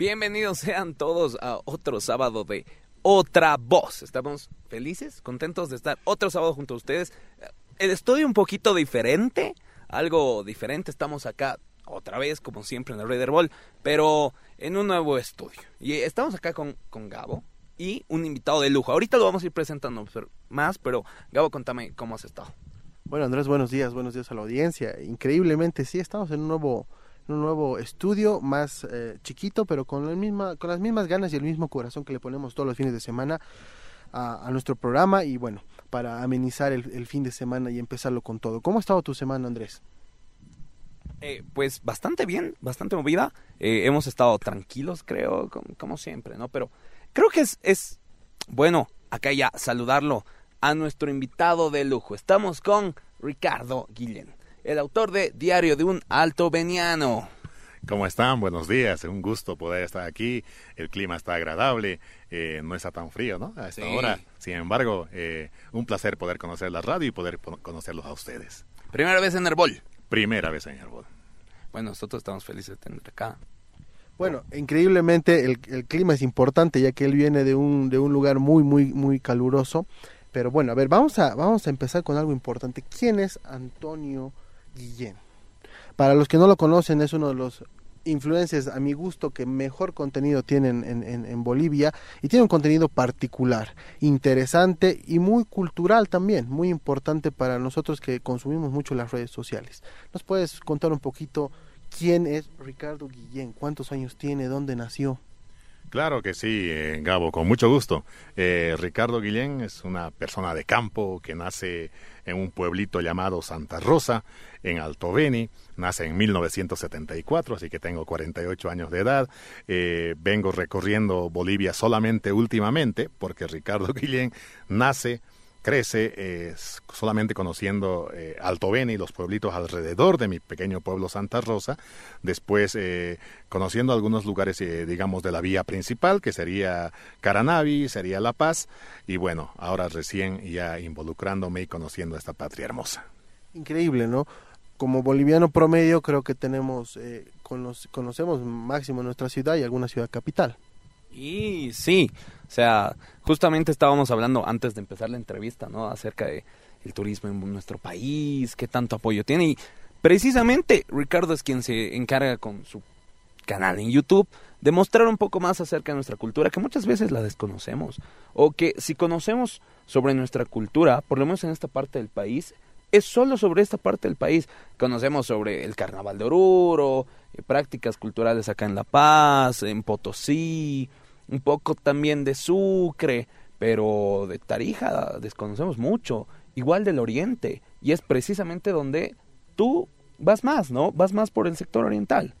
Bienvenidos sean todos a otro sábado de Otra Voz. Estamos felices, contentos de estar otro sábado junto a ustedes. El estudio un poquito diferente, algo diferente. Estamos acá otra vez, como siempre, en el Raider Ball, pero en un nuevo estudio. Y estamos acá con, con Gabo y un invitado de lujo. Ahorita lo vamos a ir presentando más, pero Gabo, contame cómo has estado. Bueno, Andrés, buenos días, buenos días a la audiencia. Increíblemente, sí, estamos en un nuevo un nuevo estudio más eh, chiquito, pero con, la misma, con las mismas ganas y el mismo corazón que le ponemos todos los fines de semana a, nuestro programa y bueno, para amenizar el, fin de semana y empezarlo con todo. ¿Cómo ha estado tu semana, Andrés? Eh, pues bastante bien, bastante movida. Eh, hemos estado tranquilos, creo, como, siempre, ¿no? Pero creo que es, es bueno acá ya saludarlo a nuestro invitado de lujo. Estamos con Ricardo Guillén el autor de Diario de un Alto Veniano. ¿Cómo están? Buenos días, un gusto poder estar aquí. El clima está agradable, eh, no está tan frío, ¿no? A esta hora. Sin embargo, eh, un placer poder conocer la radio y poder conocerlos a ustedes. ¿Primera vez en Herbol? Primera vez en Herbol. Bueno, nosotros estamos felices de tener acá. Bueno, increíblemente el, el, clima es importante ya que él viene de un, de un lugar muy, muy, muy caluroso. Pero bueno, a ver, vamos a, vamos a empezar con algo importante. ¿Quién es Antonio Guillén. Para los que no lo conocen, es uno de los influencers a mi gusto que mejor contenido tienen en, Bolivia y tiene un contenido particular, interesante y muy cultural también, muy importante para nosotros que consumimos mucho las redes sociales. ¿Nos puedes contar un poquito quién es Ricardo Guillén? ¿Cuántos años tiene? ¿Dónde nació? Claro que sí, eh, Gabo, con mucho gusto. Eh, Ricardo Guillén es una persona de campo que nace en un pueblito llamado Santa Rosa, en Alto Beni. Nace en 1974, así que tengo 48 años de edad. Eh, vengo recorriendo Bolivia solamente últimamente, porque Ricardo Guillén nace crece eh, solamente conociendo eh, Alto Beni y los pueblitos alrededor de mi pequeño pueblo Santa Rosa, después eh, conociendo algunos lugares, digamos, de la vía principal, que sería Caranavi, sería La Paz, y bueno, ahora recién ya involucrándome y conociendo esta patria hermosa. Increíble, ¿no? Como boliviano promedio creo que tenemos, conocemos máximo nuestra ciudad y alguna ciudad capital. Y sí, o sea, justamente estábamos hablando antes de empezar la entrevista, ¿no? Acerca de el turismo en nuestro país, qué tanto apoyo tiene. Y precisamente Ricardo es quien se encarga con su canal en YouTube de mostrar un poco más acerca de nuestra cultura, que muchas veces la desconocemos. O que si conocemos sobre nuestra cultura, por lo menos en esta parte del país, es solo sobre esta parte del país. Conocemos sobre el carnaval de Oruro, eh, prácticas culturales acá en La Paz, en Potosí, un poco también de Sucre, pero de Tarija desconocemos mucho, igual del Oriente, y es precisamente donde tú vas más, ¿no? Vas más por el sector oriental.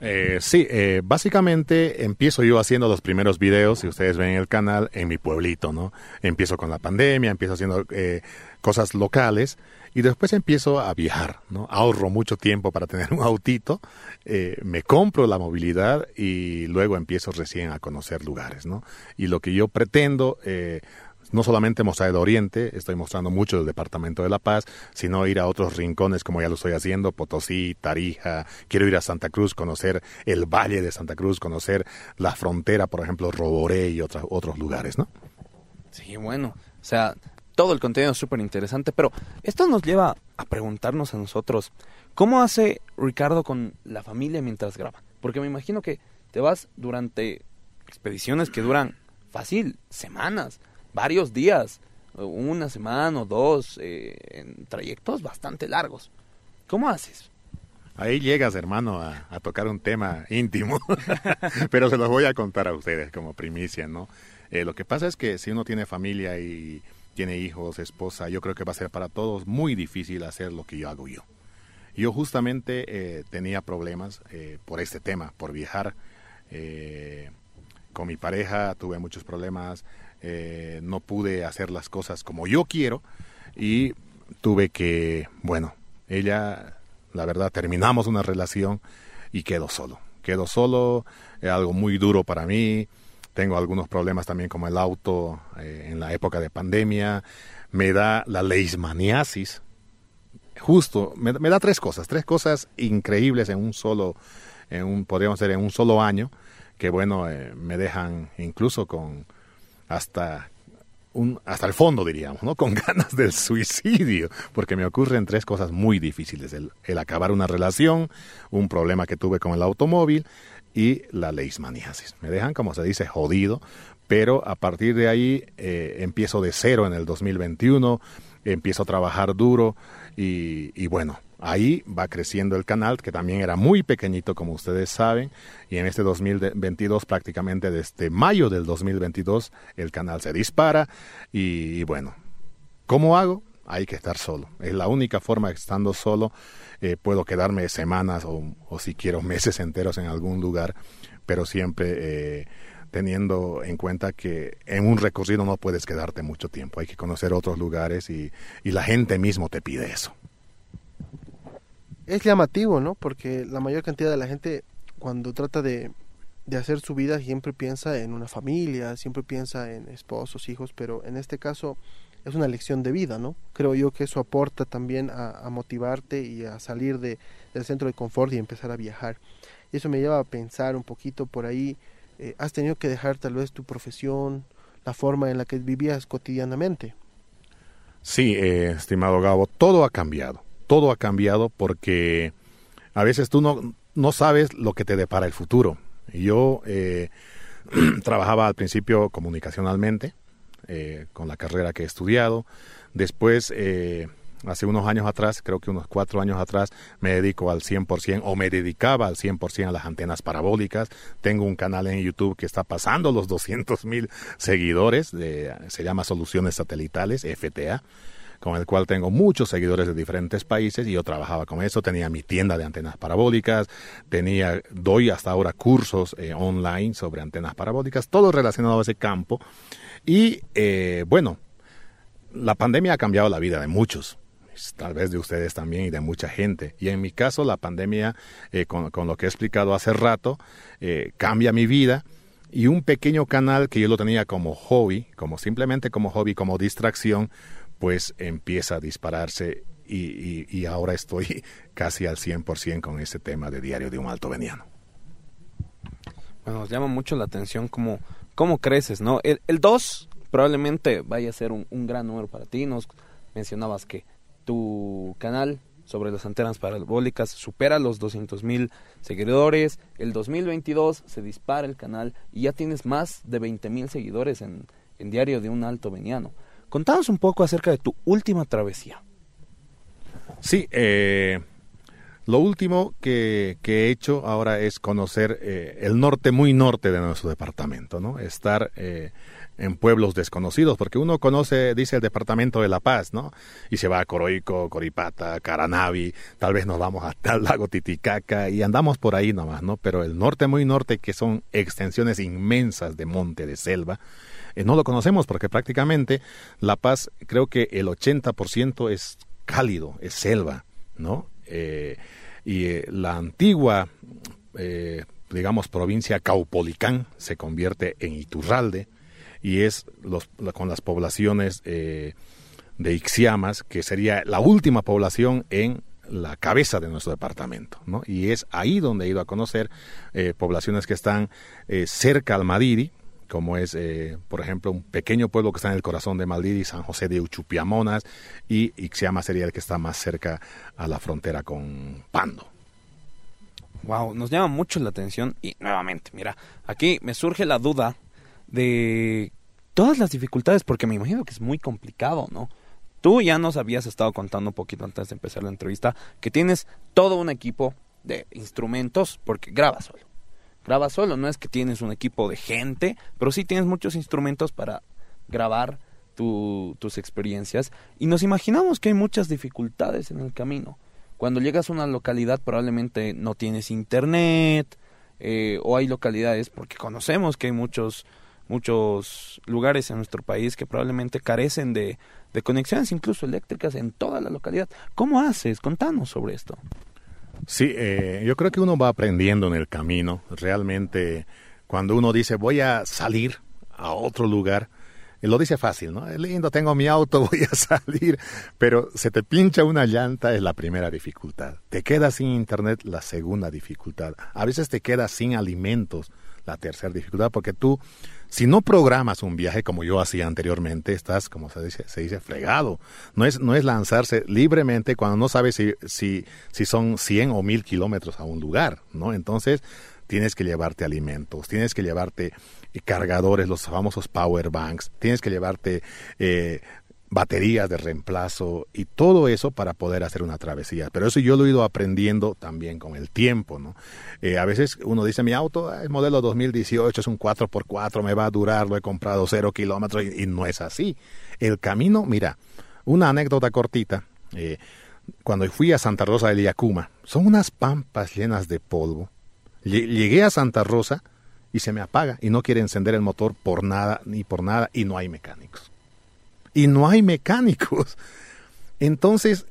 Eh, sí, eh, básicamente empiezo yo haciendo los primeros videos, si ustedes ven el canal, en mi pueblito, ¿no? Empiezo con la pandemia, empiezo haciendo eh, cosas locales y después empiezo a viajar, ¿no? Ahorro mucho tiempo para tener un autito, eh, me compro la movilidad y luego empiezo recién a conocer lugares, ¿no? Y lo que yo pretendo, eh, no solamente mostrar el Oriente, estoy mostrando mucho del Departamento de La Paz, sino ir a otros rincones como ya lo estoy haciendo, Potosí, Tarija, quiero ir a Santa Cruz, conocer el Valle de Santa Cruz, conocer la frontera, por ejemplo, Roboré y otros otros lugares, ¿no? Sí, bueno, o sea, todo el contenido es súper interesante, pero esto nos lleva a preguntarnos a nosotros, ¿cómo hace Ricardo con la familia mientras graba? Porque me imagino que te vas durante expediciones que duran fácil, semanas, varios días, una semana o dos, eh, en trayectos bastante largos. ¿Cómo haces? Ahí llegas, hermano, a, tocar un tema íntimo, pero se los voy a contar a ustedes como primicia, ¿no? Eh, lo que pasa es que si uno tiene familia y tiene hijos, esposa, yo creo que va a ser para todos muy difícil hacer lo que yo hago yo. Yo justamente eh, tenía problemas eh, por este tema, por viajar. Eh, con mi pareja tuve muchos problemas, no pude hacer las cosas como yo quiero y tuve que, bueno, ella, la verdad, terminamos una relación y quedo solo. Quedo solo, algo muy duro para mí. Tengo algunos problemas también como el auto eh, en la época de pandemia. Me da la leishmaniasis. Justo, me, da tres cosas, tres cosas increíbles en un solo, en un, podríamos decir, en un solo año. que bueno, eh, me dejan incluso con hasta un, hasta el fondo, diríamos, ¿no? Con ganas del suicidio, porque me ocurren tres cosas muy difíciles. El, el acabar una relación, un problema que tuve con el automóvil y la leishmaniasis. Me dejan, como se dice, jodido, pero a partir de ahí eh, empiezo de cero en el 2021, empiezo a trabajar duro y, y bueno, Ahí va creciendo el canal, que también era muy pequeñito, como ustedes saben, y en este 2022, prácticamente desde mayo del 2022, el canal se dispara y, bueno, ¿cómo hago? Hay que estar solo. Es la única forma, estando solo, eh, puedo quedarme semanas o, o, si quiero meses enteros en algún lugar, pero siempre... Eh, teniendo en cuenta que en un recorrido no puedes quedarte mucho tiempo, hay que conocer otros lugares y, y la gente mismo te pide eso es llamativo, ¿no? Porque la mayor cantidad de la gente cuando trata de, de hacer su vida siempre piensa en una familia, siempre piensa en esposos, hijos, pero en este caso es una lección de vida, ¿no? Creo yo que eso aporta también a, motivarte y a salir de, del centro de confort y empezar a viajar. Y eso me lleva a pensar un poquito por ahí, eh, has tenido que dejar tal vez tu profesión, la forma en la que vivías cotidianamente. Sí, eh, estimado Gabo, todo ha cambiado todo ha cambiado porque a veces tú no, no sabes lo que te depara el futuro. Yo eh, trabajaba al principio comunicacionalmente, eh, con la carrera que he estudiado. Después, eh, hace unos años atrás, creo que unos cuatro años atrás, me dedico al 100% o me dedicaba al 100% a las antenas parabólicas. Tengo un canal en YouTube que está pasando los 200 mil seguidores, de, se llama Soluciones Satelitales, FTA con el cual tengo muchos seguidores de diferentes países y yo trabajaba con eso, tenía mi tienda de antenas parabólicas, tenía, doy hasta ahora cursos eh, online sobre antenas parabólicas, todo relacionado a ese campo. Y eh, bueno, la pandemia ha cambiado la vida de muchos, tal vez de ustedes también y de mucha gente. Y en mi caso, la pandemia, eh, con, con, lo que he explicado hace rato, eh, cambia mi vida. Y un pequeño canal que yo lo tenía como hobby, como simplemente como hobby, como distracción, pues empieza a dispararse y, y, y ahora estoy casi al 100% con ese tema de Diario de un Alto Veniano. Bueno, nos llama mucho la atención cómo, cómo creces, ¿no? El 2 probablemente vaya a ser un, gran número para ti. Nos mencionabas que tu canal sobre las antenas parabólicas supera los 200 mil seguidores. El 2022 se dispara el canal y ya tienes más de 20 mil seguidores en, en Diario de un Alto Veniano. Contanos un poco acerca de tu última travesía. Sí, eh, lo último que, he hecho ahora es conocer eh, el norte muy norte de nuestro departamento, ¿no? Estar eh, en pueblos desconocidos, porque uno conoce, dice el departamento de La Paz, ¿no? Y se va a Coroico, Coripata, Caranavi, tal vez nos vamos hasta el lago Titicaca y andamos por ahí nomás, ¿no? Pero el norte muy norte, que son extensiones inmensas de monte, de selva, eh, no lo conocemos porque prácticamente La Paz creo que el 80% es cálido, es selva, ¿no? Eh, y eh, la antigua, eh, digamos, provincia Caupolicán se convierte en Iturralde y es los, con las poblaciones de Ixiamas, que sería la última población en la cabeza de nuestro departamento, ¿no? Y es ahí donde he ido a conocer poblaciones que están cerca al Madiri, como es, eh, por ejemplo, un pequeño pueblo que está en el corazón de Maldiri, San José de Uchupiamonas, y Ixiama sería el que está más cerca a la frontera con Pando. Wow, nos llama mucho la atención y nuevamente, mira, aquí me surge la duda de todas las dificultades, porque me imagino que es muy complicado, ¿no? Tú ya nos habías estado contando un poquito antes de empezar la entrevista que tienes todo un equipo de instrumentos porque grabas solo grabas solo, no es que tienes un equipo de gente, pero sí tienes muchos instrumentos para grabar tu, tus experiencias y nos imaginamos que hay muchas dificultades en el camino. Cuando llegas a una localidad probablemente no tienes internet eh, o hay localidades porque conocemos que hay muchos muchos lugares en nuestro país que probablemente carecen de, de conexiones incluso eléctricas en toda la localidad. ¿Cómo haces? Contanos sobre esto. Sí, eh, yo creo que uno va aprendiendo en el camino. Realmente, cuando uno dice voy a salir a otro lugar, lo dice fácil, ¿no? Lindo, tengo mi auto, voy a salir, pero se te pincha una llanta es la primera dificultad. Te quedas sin internet la segunda dificultad. A veces te quedas sin alimentos la tercera dificultad porque tú si no programas un viaje como yo hacía anteriormente, estás, como se dice, se dice fregado. No es, no es lanzarse libremente cuando no sabes si, si, si son 100 o 1000 kilómetros a un lugar, ¿no? Entonces, tienes que llevarte alimentos, tienes que llevarte eh, cargadores, los famosos power banks, tienes que llevarte eh, baterías de reemplazo y todo eso para poder hacer una travesía. Pero eso yo lo he ido aprendiendo también con el tiempo, ¿no? Eh, a veces uno dice, mi auto es modelo 2018, es un 4x4, me va a durar, lo he comprado cero kilómetros y, no es así. El camino, mira, una anécdota cortita, eh, cuando fui a Santa Rosa de Yacuma, son unas pampas llenas de polvo. Llegué a Santa Rosa y se me apaga y no quiere encender el motor por nada ni por nada y no hay mecánicos y no hay mecánicos. Entonces,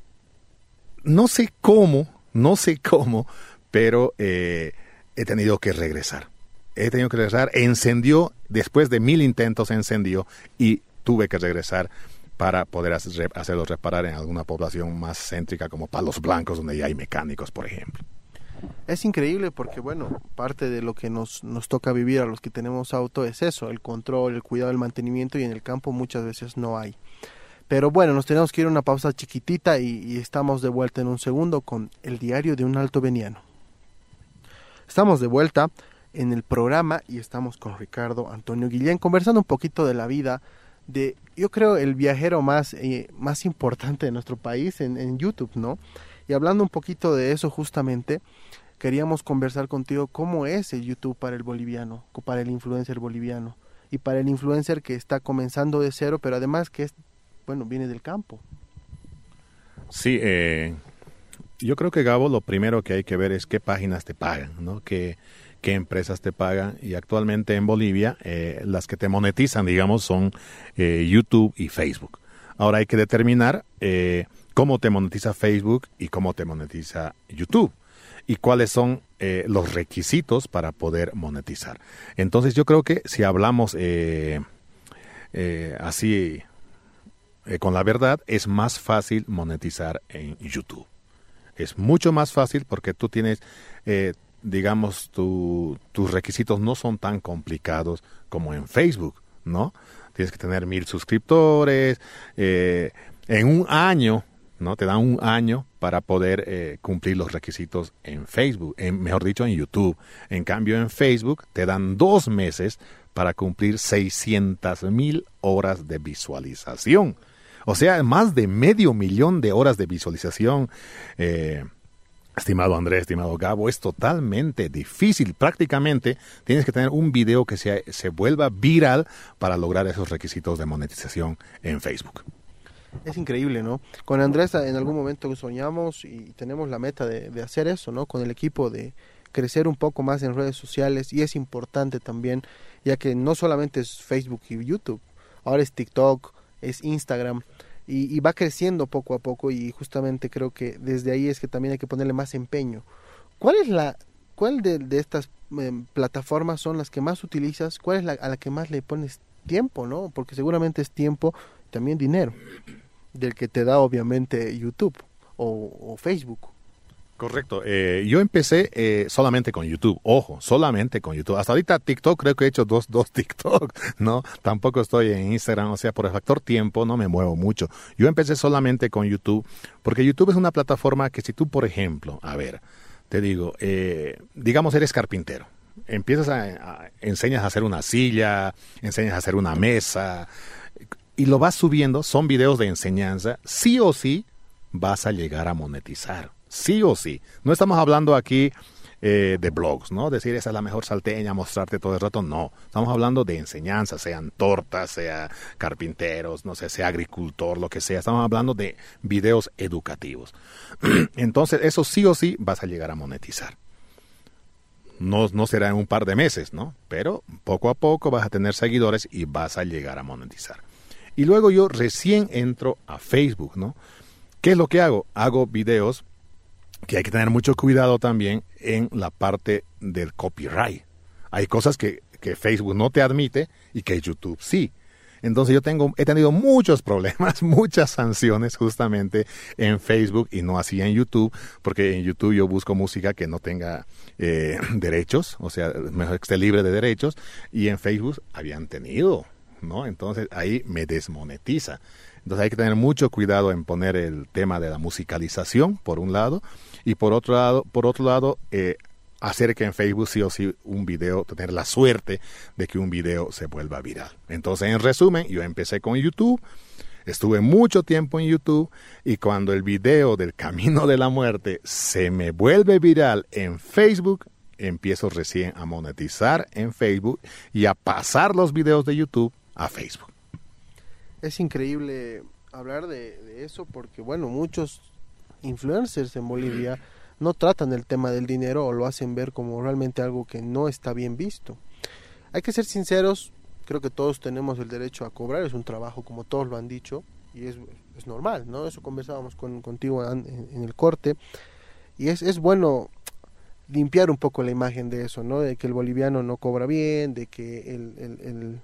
no sé cómo, no sé cómo, pero eh, he tenido que regresar. He tenido que regresar, encendió, después de mil intentos encendió y tuve que regresar para poder hacerlo reparar en alguna población más céntrica como Palos Blancos, donde ya hay mecánicos, por ejemplo. Es increíble porque, bueno, parte de lo que nos, nos toca vivir a los que tenemos auto es eso, el control, el cuidado, el mantenimiento y en el campo muchas veces no hay. Pero bueno, nos tenemos que ir a una pausa chiquitita y, estamos de vuelta en un segundo con el diario de un alto veniano. Estamos de vuelta en el programa y estamos con Ricardo Antonio Guillén conversando un poquito de la vida de, yo creo, el viajero más, eh, más importante de nuestro país en YouTube, ¿no? Y hablando un poquito de eso justamente, queríamos conversar contigo cómo es el YouTube para el boliviano, para el influencer boliviano y para el influencer que está comenzando de cero, pero además que es, bueno, viene del campo. Sí, eh, yo creo que Gabo, lo primero que hay que ver es qué páginas te pagan, ¿no? Qué, qué empresas te pagan. Y actualmente en Bolivia, eh, las que te monetizan, digamos, son eh, YouTube y Facebook. Ahora hay que determinar eh, cómo te monetiza Facebook y cómo te monetiza YouTube y cuáles son eh, los requisitos para poder monetizar. Entonces yo creo que si hablamos eh, eh, así con la verdad, es más fácil monetizar en YouTube. Es mucho más fácil porque tú tienes, digamos, tus requisitos no son tan complicados como en Facebook, ¿no? Tienes que tener mil suscriptores. en un año ¿no? Te dan un año para poder eh, cumplir los requisitos en Facebook, en, mejor dicho, en YouTube. En cambio, en Facebook te dan dos meses para cumplir 600 mil horas de visualización. O sea, más de medio millón de horas de visualización. Eh, estimado Andrés, estimado Gabo, es totalmente difícil. Prácticamente tienes que tener un video que se, se vuelva viral para lograr esos requisitos de monetización en Facebook. Es increíble, ¿no? Con Andrés en algún momento soñamos y tenemos la meta de, hacer eso, ¿no? Con el equipo de crecer un poco más en redes sociales y es importante también, ya que no solamente es Facebook y YouTube, ahora es TikTok, es Instagram y, va creciendo poco a poco y justamente creo que desde ahí es que también hay que ponerle más empeño. ¿Cuál es la, cuál de, estas em, plataformas son las que más utilizas? ¿Cuál es la a la que más le pones tiempo, no? Porque seguramente es tiempo también dinero del que te da obviamente YouTube o, Facebook. Correcto. Eh, yo empecé eh, solamente con YouTube. Ojo, solamente con YouTube. Hasta ahorita TikTok creo que he hecho dos, dos TikTok, ¿no? Tampoco estoy en Instagram, o sea, por el factor tiempo no me muevo mucho. Yo empecé solamente con YouTube, porque YouTube es una plataforma que si tú, por ejemplo, a ver, te digo, eh, digamos eres carpintero, empiezas a, a, enseñas a hacer una silla, enseñas a hacer una mesa, y lo vas subiendo, son videos de enseñanza, sí o sí vas a llegar a monetizar. Sí o sí. No estamos hablando aquí eh, de blogs, ¿no? Decir esa es la mejor salteña, mostrarte todo el rato. No. Estamos hablando de enseñanza, sean tortas, sea carpinteros, no sé, sea agricultor, lo que sea. Estamos hablando de videos educativos. Entonces, eso sí o sí vas a llegar a monetizar. No, no será en un par de meses, ¿no? Pero poco a poco vas a tener seguidores y vas a llegar a monetizar. Y luego yo recién entro a Facebook, ¿no? ¿Qué es lo que hago? Hago videos que hay que tener mucho cuidado también en la parte del copyright. Hay cosas que, que Facebook no te admite y que YouTube sí. Entonces yo tengo, he tenido muchos problemas, muchas sanciones justamente en Facebook y no así en YouTube, porque en YouTube yo busco música que no tenga eh, derechos, o sea, mejor que esté libre de derechos, y en Facebook habían tenido, ¿no? Entonces ahí me desmonetiza. Entonces hay que tener mucho cuidado en poner el tema de la musicalización, por un lado, y por otro lado, por otro lado, eh, hacer que en Facebook sí o sí un video, tener la suerte de que un video se vuelva viral. Entonces, en resumen, yo empecé con YouTube, estuve mucho tiempo en YouTube y cuando el video del Camino de la Muerte se me vuelve viral en Facebook, empiezo recién a monetizar en Facebook y a pasar los videos de YouTube a Facebook. Es increíble hablar de, de eso porque, bueno, muchos influencers en Bolivia no tratan el tema del dinero o lo hacen ver como realmente algo que no está bien visto. Hay que ser sinceros, creo que todos tenemos el derecho a cobrar, es un trabajo como todos lo han dicho y es, es normal, ¿no? Eso conversábamos con, contigo en, en, el corte y es, es bueno limpiar un poco la imagen de eso, ¿no? De que el boliviano no cobra bien, de que el, el, el,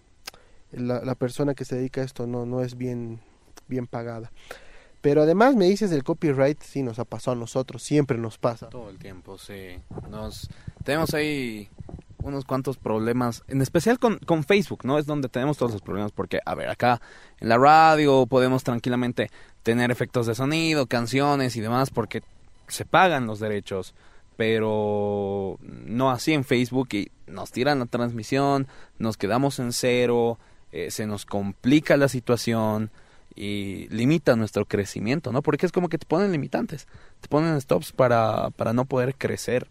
la, persona que se dedica a esto no, no es bien, bien pagada. Pero además me dices del copyright, sí nos ha pasado a nosotros, siempre nos pasa. Todo el tiempo, sí. Nos tenemos ahí unos cuantos problemas, en especial con, con Facebook, ¿no? Es donde tenemos todos los problemas porque, a ver, acá en la radio podemos tranquilamente tener efectos de sonido, canciones y demás porque se pagan los derechos, pero no así en Facebook y nos tiran la transmisión, nos quedamos en cero, eh, se nos complica la situación y limita nuestro crecimiento, ¿no? Porque es como que te ponen limitantes, te ponen stops para, para no poder crecer.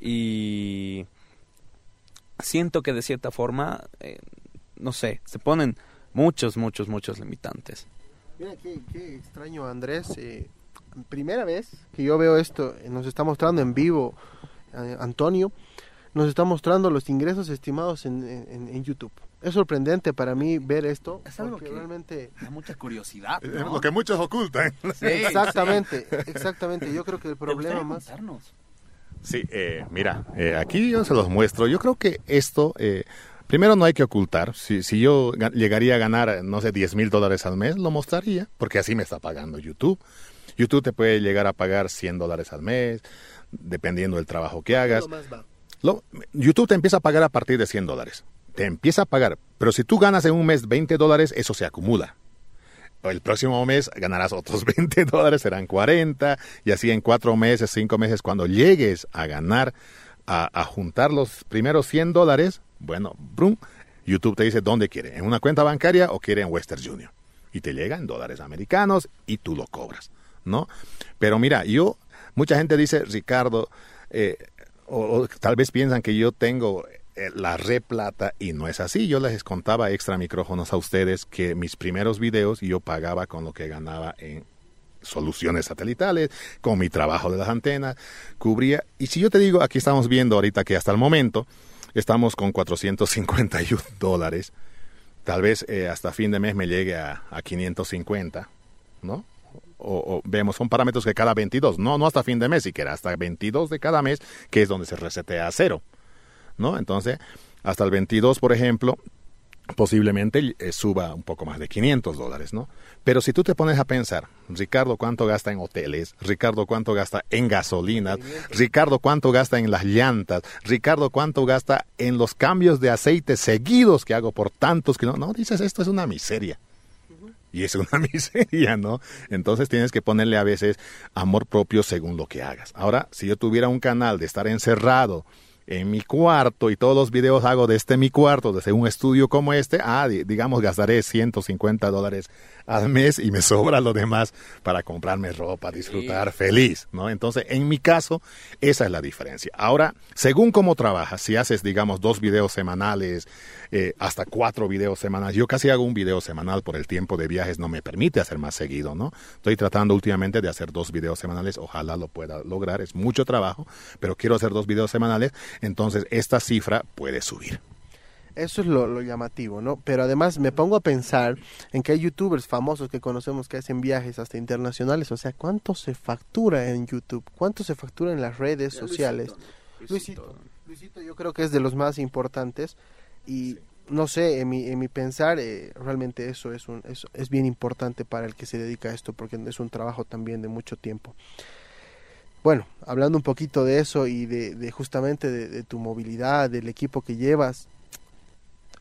Y siento que de cierta forma, eh, no sé, se ponen muchos, muchos, muchos limitantes. Mira, qué, extraño, Andrés. Eh, primera vez que yo veo esto, nos está mostrando en vivo Antonio, nos está mostrando los ingresos estimados en, en YouTube es sorprendente para mí ver esto. Es algo que realmente da mucha curiosidad. ¿no? Lo que muchos ocultan. Sí, exactamente, exactamente. Yo creo que el problema más. Contarnos? Sí, eh, mira, eh, aquí yo se los muestro. Yo creo que esto, eh, primero no hay que ocultar. Si, si yo llegaría a ganar, no sé, 10 mil dólares al mes, lo mostraría, porque así me está pagando YouTube. YouTube te puede llegar a pagar 100 dólares al mes, dependiendo del trabajo que hagas. Lo, YouTube te empieza a pagar a partir de 100 dólares te empieza a pagar. Pero si tú ganas en un mes 20 dólares, eso se acumula. El próximo mes ganarás otros 20 dólares, serán 40, y así en cuatro meses, cinco meses, cuando llegues a ganar, a, juntar los primeros 100 dólares, bueno, brum, YouTube te dice dónde quiere, en una cuenta bancaria o quiere en Western Union. Y te llega en dólares americanos y tú lo cobras, ¿no? Pero mira, yo, mucha gente dice, Ricardo, eh, o tal vez piensan que yo tengo la replata y no es así. Yo les contaba extra micrófonos a ustedes que mis primeros videos yo pagaba con lo que ganaba en soluciones satelitales, con mi trabajo de las antenas, cubría. Y si yo te digo, aquí estamos viendo ahorita que hasta el momento estamos con 451 dólares, tal vez eh, hasta fin de mes me llegue a, a 550, ¿no? O, o, vemos, son parámetros que cada 22, no, no hasta fin de mes siquiera, hasta 22 de cada mes, que es donde se resetea a cero. ¿No? Entonces, hasta el 22, por ejemplo, posiblemente eh, suba un poco más de 500 dólares, ¿no? Pero si tú te pones a pensar, Ricardo, ¿cuánto gasta en hoteles? Ricardo, ¿cuánto gasta en gasolina? Ricardo, ¿cuánto gasta en las llantas? Ricardo, ¿cuánto gasta en los cambios de aceite seguidos que hago por tantos que no, no dices, esto es una miseria. Y es una miseria, ¿no? Entonces tienes que ponerle a veces amor propio según lo que hagas. Ahora, si yo tuviera un canal de estar encerrado, en mi cuarto y todos los videos hago desde mi cuarto, desde un estudio como este, ah, digamos, gastaré 150 dólares al mes y me sobra lo demás para comprarme ropa, disfrutar, sí. feliz, ¿no? Entonces, en mi caso, esa es la diferencia. Ahora, según cómo trabajas, si haces, digamos, dos videos semanales, eh, hasta cuatro videos semanales, yo casi hago un video semanal por el tiempo de viajes, no me permite hacer más seguido, ¿no? Estoy tratando últimamente de hacer dos videos semanales, ojalá lo pueda lograr, es mucho trabajo, pero quiero hacer dos videos semanales, entonces esta cifra puede subir. Eso es lo, lo, llamativo, ¿no? Pero además me pongo a pensar en que hay youtubers famosos que conocemos que hacen viajes hasta internacionales. O sea, ¿cuánto se factura en YouTube? ¿Cuánto se factura en las redes sociales? Luisito, Luisito, Luisito yo creo que es de los más importantes. Y sí. no sé, en mi, en mi pensar, eh, realmente eso es, un, es, es bien importante para el que se dedica a esto, porque es un trabajo también de mucho tiempo. Bueno, hablando un poquito de eso y de, de justamente de, de, tu movilidad, del equipo que llevas,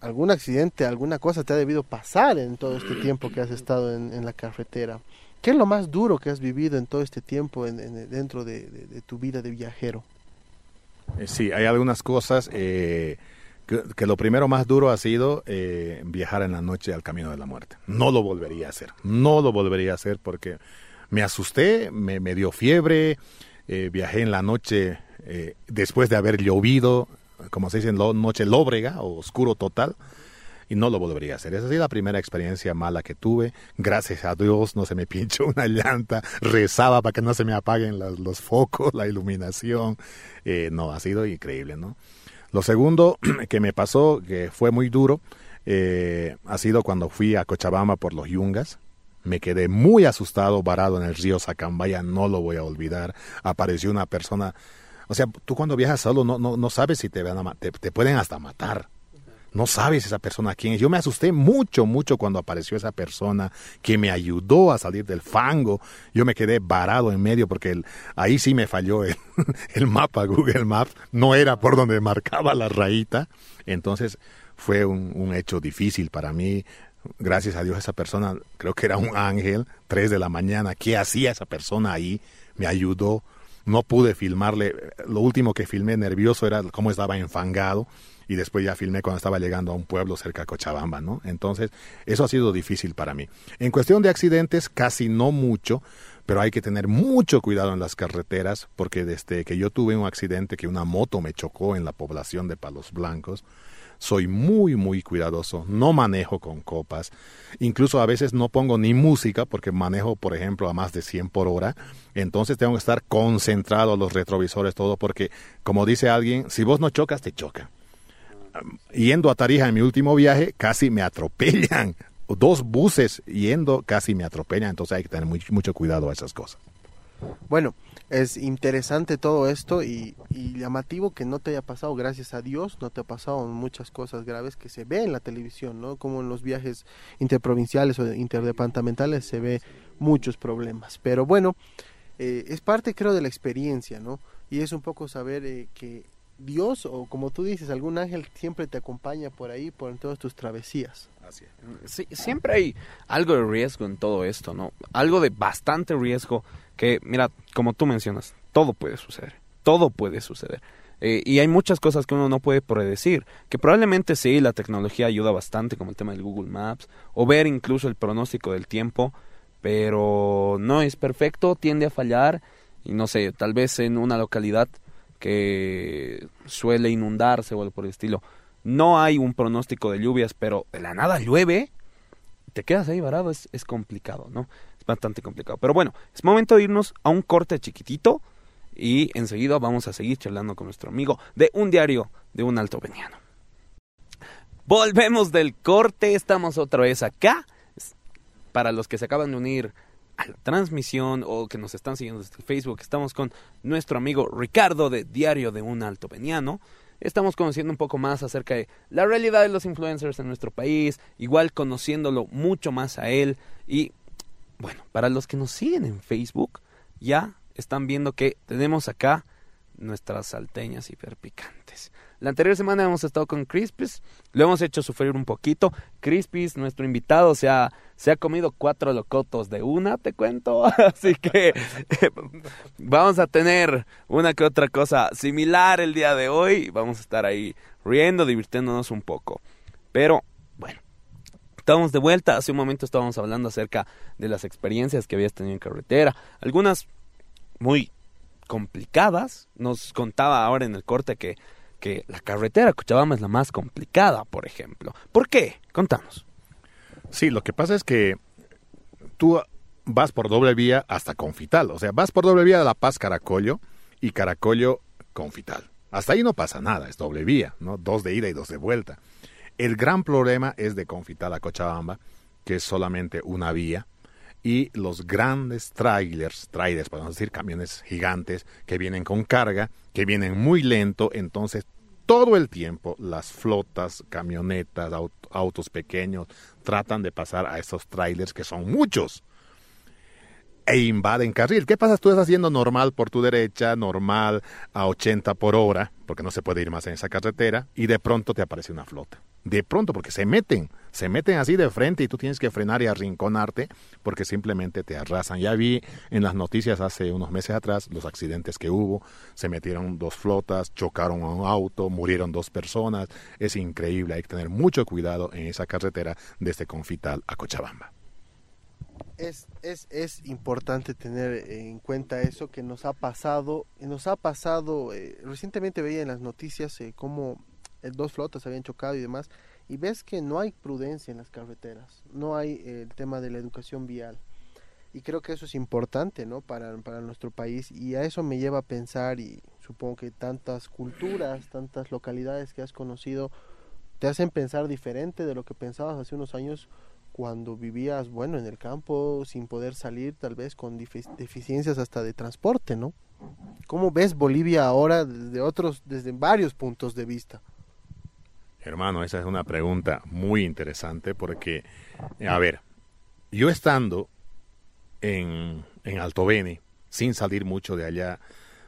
algún accidente, alguna cosa te ha debido pasar en todo este tiempo que has estado en, la carretera. ¿Qué es lo más duro que has vivido en todo este tiempo en, en, dentro de, tu vida de viajero? Eh, sí, hay algunas cosas eh, que, que, lo primero más duro ha sido eh, viajar en la noche al camino de la muerte. No lo volvería a hacer, no lo volvería a hacer porque me asusté, me, me dio fiebre, eh, viajé en la noche eh, después de haber llovido, como se dice, noche lóbrega o oscuro total, y no lo volvería a hacer. Esa ha la primera experiencia mala que tuve. Gracias a Dios no se me pinchó una llanta, rezaba para que no se me apaguen los, los focos, la iluminación. Eh, no, ha sido increíble, ¿no? Lo segundo que me pasó, que fue muy duro, eh, ha sido cuando fui a Cochabamba por los Yungas me quedé muy asustado, varado en el río Sacambaya, no lo voy a olvidar. Apareció una persona, o sea, tú cuando viajas solo no, no, no sabes si te, van a, te, te pueden hasta matar. No sabes esa persona quién es. Yo me asusté mucho, mucho cuando apareció esa persona que me ayudó a salir del fango. Yo me quedé varado en medio porque ahí sí me falló el, el mapa, Google Maps. No era por donde marcaba la rayita. Entonces fue un, un hecho difícil para mí gracias a Dios esa persona, creo que era un ángel, tres de la mañana, ¿qué hacía esa persona ahí? Me ayudó, no pude filmarle, lo último que filmé nervioso era cómo estaba enfangado y después ya filmé cuando estaba llegando a un pueblo cerca de Cochabamba, ¿no? Entonces, eso ha sido difícil para mí. En cuestión de accidentes, casi no mucho, pero hay que tener mucho cuidado en las carreteras porque desde que yo tuve un accidente que una moto me chocó en la población de Palos Blancos, soy muy, muy cuidadoso. No manejo con copas. Incluso a veces no pongo ni música porque manejo, por ejemplo, a más de 100 por hora. Entonces tengo que estar concentrado los retrovisores, todo, porque, como dice alguien, si vos no chocas, te choca. Yendo a Tarija en mi último viaje, casi me atropellan. Dos buses yendo, casi me atropellan. Entonces hay que tener mucho cuidado a esas cosas. Bueno, es interesante todo esto y, y, llamativo que no te haya pasado, gracias a Dios, no te ha pasado muchas cosas graves que se ve en la televisión, ¿no? Como en los viajes interprovinciales o interdepartamentales se ve muchos problemas. Pero bueno, eh, es parte creo de la experiencia, ¿no? Y es un poco saber eh, que Dios o como tú dices, algún ángel siempre te acompaña por ahí, por todas tus travesías. Así es. Sí, siempre hay algo de riesgo en todo esto, ¿no? Algo de bastante riesgo que, mira, como tú mencionas, todo puede suceder, todo puede suceder. Eh, y hay muchas cosas que uno no puede predecir, que probablemente sí, la tecnología ayuda bastante, como el tema del Google Maps, o ver incluso el pronóstico del tiempo, pero no es perfecto, tiende a fallar, y no sé, tal vez en una localidad que suele inundarse o algo por el estilo, no hay un pronóstico de lluvias, pero de la nada llueve, te quedas ahí varado, es, es complicado, ¿no? bastante complicado. Pero bueno, es momento de irnos a un corte chiquitito y enseguida vamos a seguir charlando con nuestro amigo de un diario de un alto veniano. Volvemos del corte, estamos otra vez acá. Para los que se acaban de unir a la transmisión o que nos están siguiendo desde Facebook, estamos con nuestro amigo Ricardo de Diario de un Alto Veniano. Estamos conociendo un poco más acerca de la realidad de los influencers en nuestro país, igual conociéndolo mucho más a él y bueno, para los que nos siguen en Facebook, ya están viendo que tenemos acá nuestras salteñas hiperpicantes. La anterior semana hemos estado con Crispis, lo hemos hecho sufrir un poquito. Crispis, nuestro invitado, se ha, se ha comido cuatro locotos de una, te cuento. Así que vamos a tener una que otra cosa similar el día de hoy. Vamos a estar ahí riendo, divirtiéndonos un poco. Pero Estamos de vuelta, hace un momento estábamos hablando acerca de las experiencias que habías tenido en carretera, algunas muy complicadas, nos contaba ahora en el corte que, que la carretera Cochabamba es la más complicada, por ejemplo. ¿Por qué? Contanos. Sí, lo que pasa es que tú vas por doble vía hasta Confital, o sea, vas por doble vía de La Paz Caracollo y Caracollo Confital. Hasta ahí no pasa nada, es doble vía, ¿no? Dos de ida y dos de vuelta. El gran problema es de Confital a Cochabamba, que es solamente una vía, y los grandes trailers, trailers, podemos decir, camiones gigantes que vienen con carga, que vienen muy lento, entonces todo el tiempo las flotas, camionetas, aut- autos pequeños tratan de pasar a esos trailers que son muchos e invaden carril. ¿Qué pasa? Tú estás haciendo normal por tu derecha, normal a 80 por hora, porque no se puede ir más en esa carretera, y de pronto te aparece una flota. De pronto, porque se meten, se meten así de frente y tú tienes que frenar y arrinconarte porque simplemente te arrasan. Ya vi en las noticias hace unos meses atrás los accidentes que hubo, se metieron dos flotas, chocaron a un auto, murieron dos personas. Es increíble, hay que tener mucho cuidado en esa carretera desde Confital a Cochabamba. es, es, es importante tener en cuenta eso que nos ha pasado, nos ha pasado, eh, recientemente veía en las noticias eh, cómo eh, dos flotas habían chocado y demás, y ves que no hay prudencia en las carreteras, no hay eh, el tema de la educación vial. Y creo que eso es importante, ¿no? Para, para nuestro país. Y a eso me lleva a pensar, y supongo que tantas culturas, tantas localidades que has conocido, te hacen pensar diferente de lo que pensabas hace unos años cuando vivías, bueno, en el campo, sin poder salir, tal vez con defi- deficiencias hasta de transporte, ¿no? ¿Cómo ves Bolivia ahora desde otros, desde varios puntos de vista? Hermano, esa es una pregunta muy interesante porque, a ver, yo estando en, en Alto Beni, sin salir mucho de allá,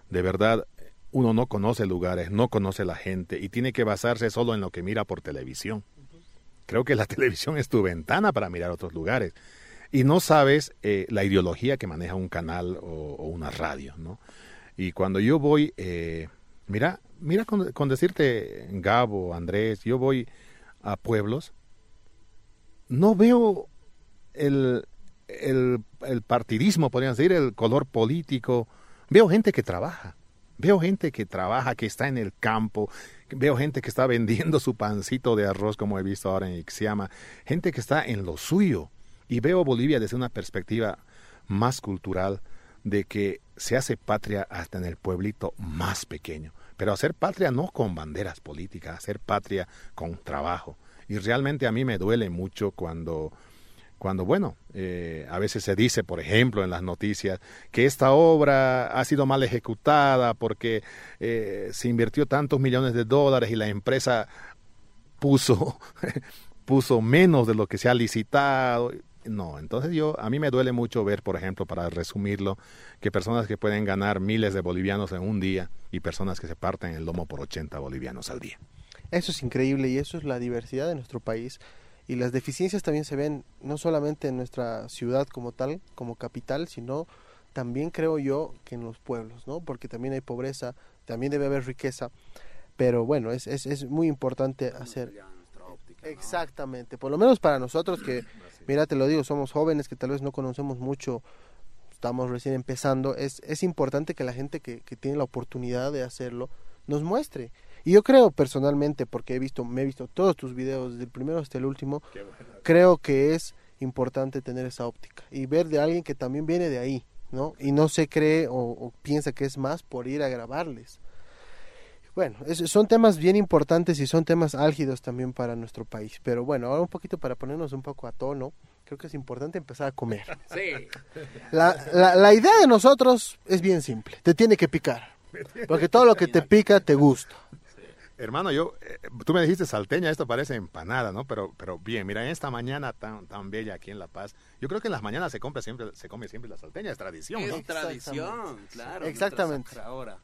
de verdad, uno no conoce lugares, no conoce la gente y tiene que basarse solo en lo que mira por televisión. Creo que la televisión es tu ventana para mirar otros lugares y no sabes eh, la ideología que maneja un canal o, o una radio, ¿no? Y cuando yo voy, eh, mira, mira con, decirte, Gabo, Andrés, yo voy a pueblos, no veo el, el, el partidismo, podrían decir, el color político. Veo gente que trabaja, veo gente que trabaja, que está en el campo, veo gente que está vendiendo su pancito de arroz, como he visto ahora en Ixiama, gente que está en lo suyo. Y veo Bolivia desde una perspectiva más cultural, de que se hace patria hasta en el pueblito más pequeño. Pero hacer patria no con banderas políticas, hacer patria con trabajo. Y realmente a mí me duele mucho cuando, cuando bueno, eh, a veces se dice, por ejemplo, en las noticias, que esta obra ha sido mal ejecutada porque eh, se invirtió tantos millones de dólares y la empresa puso, puso menos de lo que se ha licitado. No, entonces yo, a mí me duele mucho ver, por ejemplo, para resumirlo, que personas que pueden ganar miles de bolivianos en un día y personas que se parten el lomo por 80 bolivianos al día. Eso es increíble y eso es la diversidad de nuestro país. Y las deficiencias también se ven no solamente en nuestra ciudad como tal, como capital, sino también creo yo que en los pueblos, ¿no? Porque también hay pobreza, también debe haber riqueza. Pero bueno, es, es, es muy importante hacer... Exactamente, por lo menos para nosotros que, mira, te lo digo, somos jóvenes que tal vez no conocemos mucho, estamos recién empezando, es, es importante que la gente que, que tiene la oportunidad de hacerlo nos muestre. Y yo creo personalmente, porque he visto, me he visto todos tus videos, desde el primero hasta el último, creo que es importante tener esa óptica y ver de alguien que también viene de ahí, ¿no? Y no se cree o, o piensa que es más por ir a grabarles. Bueno, es- son temas bien importantes y son temas álgidos también para nuestro país. Pero bueno, ahora un poquito para ponernos un poco a tono, creo que es importante empezar a comer. Sí. La, la, la idea de nosotros es bien simple, te tiene que picar. Porque todo lo que te pica te gusta. Hermano, yo, eh, tú me dijiste salteña, esto parece empanada, ¿no? Pero, pero bien, mira, en esta mañana tan, tan bella aquí en La Paz, yo creo que en las mañanas se compra siempre, se come siempre la salteña, es tradición, ¿no? Es tradición, claro. Exactamente. Ahora.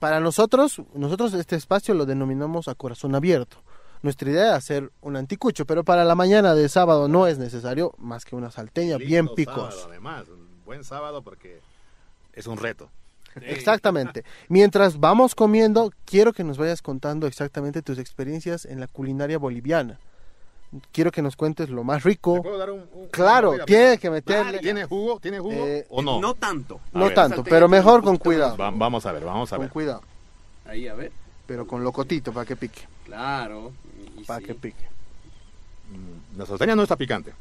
Para nosotros, nosotros este espacio lo denominamos a corazón abierto. Nuestra idea es hacer un anticucho, pero para la mañana de sábado no es necesario más que una salteña bien picosa. sábado, además, un buen sábado porque es un reto. Exactamente. Mientras vamos comiendo, quiero que nos vayas contando exactamente tus experiencias en la culinaria boliviana. Quiero que nos cuentes lo más ¿Le rico. puedo dar un- un- Claro, una- tiene que meterle. ¿Tiene jugo? ¿Tiene jugo? Eh, ¿O no? No tanto. A No ver. tanto, pero mejor un con cuidado. Va- vamos a ver, vamos a Con ver. cuidado. Ahí, a ver. Pero con locotito para que pique. Claro. Para sí. que pique. Mm, La salteña no está picante.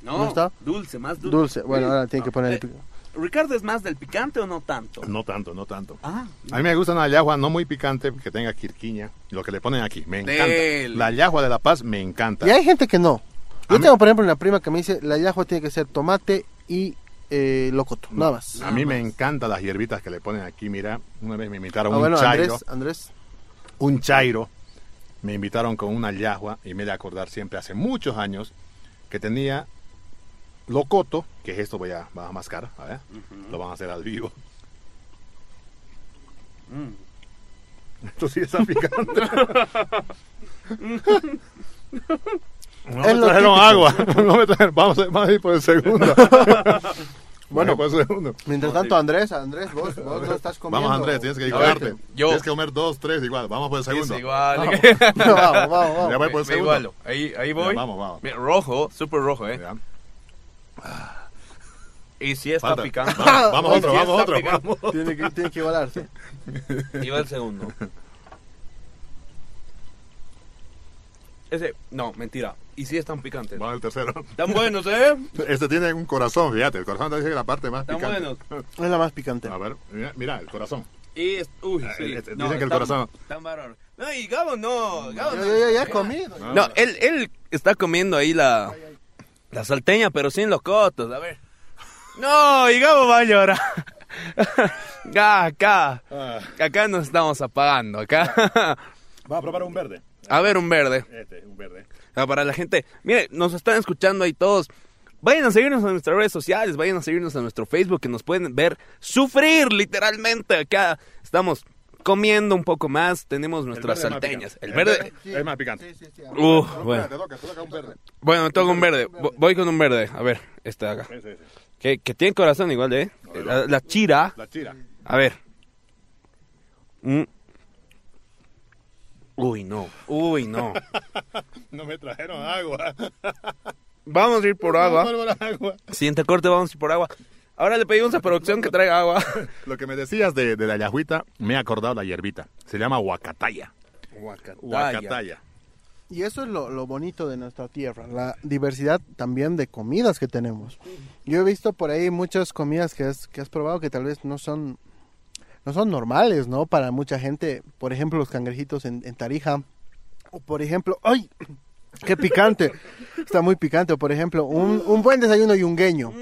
No, ¿No está? Dulce, más dulce. Dulce. Bueno, ahora tiene que No, ponerle eh, pique. ¿Ricardo es más del picante o no tanto? No tanto, no tanto. Ah, A mí me gusta una yagua no muy picante, que tenga quirquiña, lo que le ponen aquí, me encanta. Del. La yagua de La Paz me encanta. Y hay gente que no. A Yo mí- tengo, por ejemplo, una prima que me dice, la yahua tiene que ser tomate y eh, locoto, nada más. A mí Nada me más. encantan las hierbitas que le ponen aquí, mira, una vez me invitaron Ah, un bueno, chairo. Andrés, Andrés, un chairo, me invitaron con una yagua y me he de acordar siempre hace muchos años que tenía locoto, que es esto voy a, voy a mascar, a ver, lo van a hacer al vivo. Esto sí está picante. No me Es trajeron agua. No me trajeron- Vamos, a, vamos a ir por el segundo. Bueno, el segundo. Mientras tanto, Andrés, Andrés, vos, vos no estás comiendo. Vamos, Andrés, tienes que igualarte. yo- Tienes que comer dos, tres igual. Vamos por el segundo. Es igual. vamos, vamos, vamos. Ya voy por el Me segundo. igualo. Ahí, ahí voy. Ya, vamos, vamos. Rojo, súper rojo, ¿eh? Ya. Y si está Falta. picante. Vamos, vamos otro, vamos otro. picante. Tiene que, tiene que igualarse. Y va el segundo. Ese, no, mentira. Y sí están picantes. Vamos al tercero. Están buenos, ¿eh? Este tiene un corazón, fíjate. El corazón te dice que la parte más Están picante. buenos. Es la más picante. A ver, mira, mira, el corazón. Y, es- uy, Ah, sí. este, No, dicen que el están- corazón- Están bárbaros. No, y Gabo no. Gabo no. yo, yo ya comido. Ah. No, él, él está comiendo ahí la, la salteña, pero sin los cotos, a ver. No, y Gabo va a llorar. Acá, acá, Ah, acá nos estamos apagando, acá. Vamos a probar un verde. A ver, un verde. Este, un verde. Ah, Para la gente, mire, nos están escuchando ahí todos. Vayan a seguirnos en nuestras redes sociales, vayan a seguirnos en nuestro Facebook, que nos pueden ver sufrir literalmente. Acá estamos comiendo un poco más, tenemos nuestras salteñas. El El verde, verde- Es más picante. Sí, bueno. espérate, toca, toca un verde. Bueno, toca un verde. Vo- Voy con un verde. A ver, este acá. Que, que tiene corazón igual, ¿eh? La, la chira. La chira. A ver. Mm. Uy, no. Uy, no. No me trajeron agua. Vamos a ir por agua. No, por agua. Siguiente corte, vamos a ir por agua. Ahora le pedimos a producción que traiga agua. Lo que me decías de, de la yajuita, me he acordado la hierbita. Se llama huacataya. Huacataya. Y eso es lo, lo bonito de nuestra tierra, la diversidad también de comidas que tenemos. Yo he visto por ahí muchas comidas que has, que has probado que tal vez no son, no son normales, ¿no? Para mucha gente, por ejemplo, los cangrejitos en, en Tarija, o por ejemplo, ¡ay! ¡Qué picante! Está muy picante, o por ejemplo, un, un buen desayuno yungueño.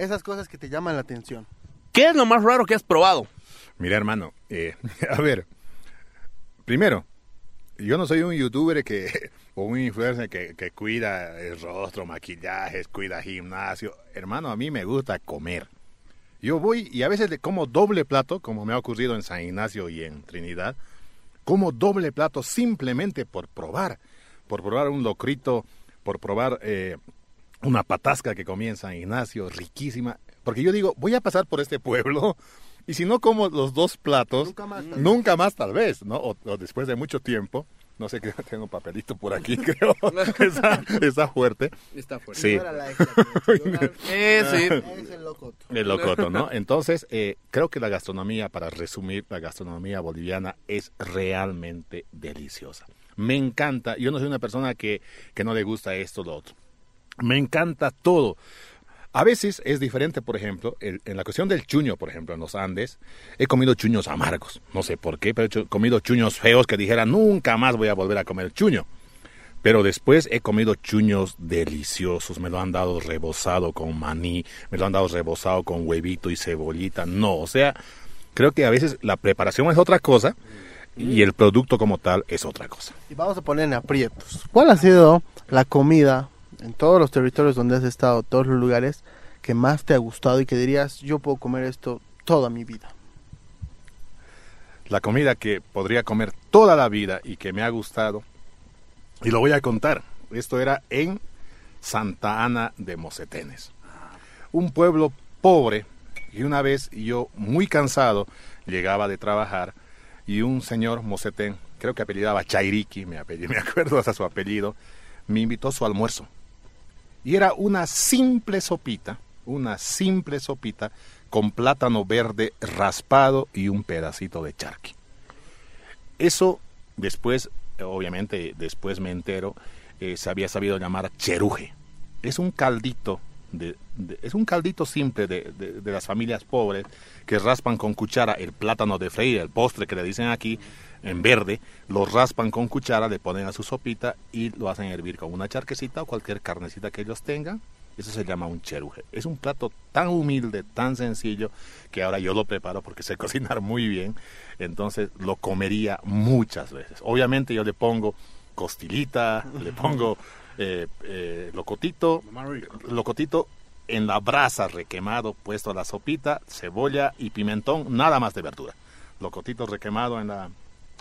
Esas cosas que te llaman la atención. ¿Qué es lo más raro que has probado? Mira, hermano, eh, a ver, primero, yo no soy un youtuber que, o un influencer que, que cuida el rostro, maquillajes, cuida gimnasio. Hermano, a mí me gusta comer. Yo voy y a veces le como doble plato, como me ha ocurrido en San Ignacio y en Trinidad, como doble plato simplemente por probar, por probar un locrito, por probar eh, una patasca que comí en San Ignacio, riquísima. Porque yo digo, voy a pasar por este pueblo y si no como los dos platos, Nunca más, tal vez. nunca más tal vez, ¿no? O, o después de mucho tiempo, no sé qué, tengo un papelito por aquí, creo, está, está fuerte. Está fuerte. Sí. Eh, sí. Es el locoto. El locoto, ¿no? Entonces, eh, creo que la gastronomía, para resumir, la gastronomía boliviana es realmente deliciosa. Me encanta, yo no soy una persona que, que no le gusta esto o lo otro. Me encanta todo. A veces es diferente, por ejemplo, el- en la cuestión del chuño, por ejemplo, en los Andes, he comido chuños amargos. No sé por qué, pero he comido chuños feos que dijera nunca más voy a volver a comer chuño. Pero después he comido chuños deliciosos, me lo han dado rebozado con maní, me lo han dado rebozado con huevito y cebollita. No, o sea, creo que a veces la preparación es otra cosa y el producto como tal es otra cosa. Y vamos a poner en aprietos. ¿Cuál ha sido la comida en todos los territorios donde has estado, todos los lugares, que más te ha gustado y que dirías, yo puedo comer esto toda mi vida? La comida que podría comer toda la vida y que me ha gustado, y lo voy a contar, esto era en Santa Ana de Mocetenes, un pueblo pobre, y una vez yo muy cansado llegaba de trabajar y un señor Mocetén, creo que apellidaba Chairiki, me, apellido, me acuerdo hasta su apellido, me invitó a su almuerzo. Y era una simple sopita, una simple sopita con plátano verde raspado y un pedacito de charqui. Eso después, obviamente después me entero, eh, se había sabido llamar cheruje. Es un caldito, de, de- es un caldito simple de, de- de las familias pobres que raspan con cuchara el plátano de freír, el postre que le dicen aquí, en verde, lo raspan con cuchara, le ponen a su sopita y lo hacen hervir con una charquecita o cualquier carnecita que ellos tengan. Eso se llama un cheruje. Es un plato tan humilde, tan sencillo, que ahora yo lo preparo porque sé cocinar muy bien. Entonces lo comería muchas veces. Obviamente yo le pongo costilita, le pongo eh, eh, locotito, locotito en la brasa requemado, puesto a la sopita, cebolla y pimentón, nada más de verdura. Locotito requemado en la,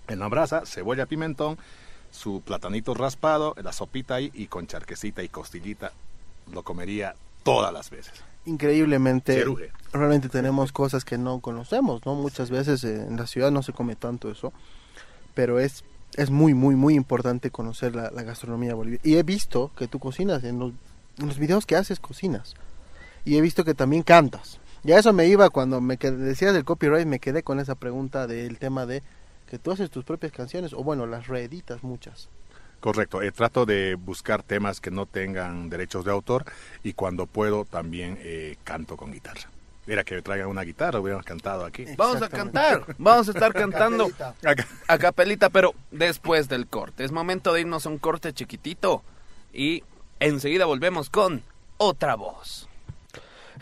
en la brasa, cebolla, pimentón, su platanito raspado, la sopita ahí y con charquecita y costillita. Lo comería todas las veces. Increíblemente, Cheruge. realmente tenemos cosas que no conocemos, ¿no? Muchas veces eh, en la ciudad no se come tanto eso, pero es es muy, muy, muy importante conocer la, gastronomía boliviana. Y he visto que tú cocinas, en los, videos que haces cocinas. Y he visto que también cantas. Ya eso me iba cuando me decías del copyright, me quedé con esa pregunta del tema de que tú haces tus propias canciones, o bueno, las reeditas muchas. Correcto, eh, trato de buscar temas que no tengan derechos de autor y cuando puedo también eh, canto con guitarra. Mira que traigan una guitarra, hubiéramos cantado aquí. Vamos a cantar, vamos a estar cantando Acá. a capelita, pero después del corte. Es momento de irnos a un corte chiquitito y enseguida volvemos con otra voz.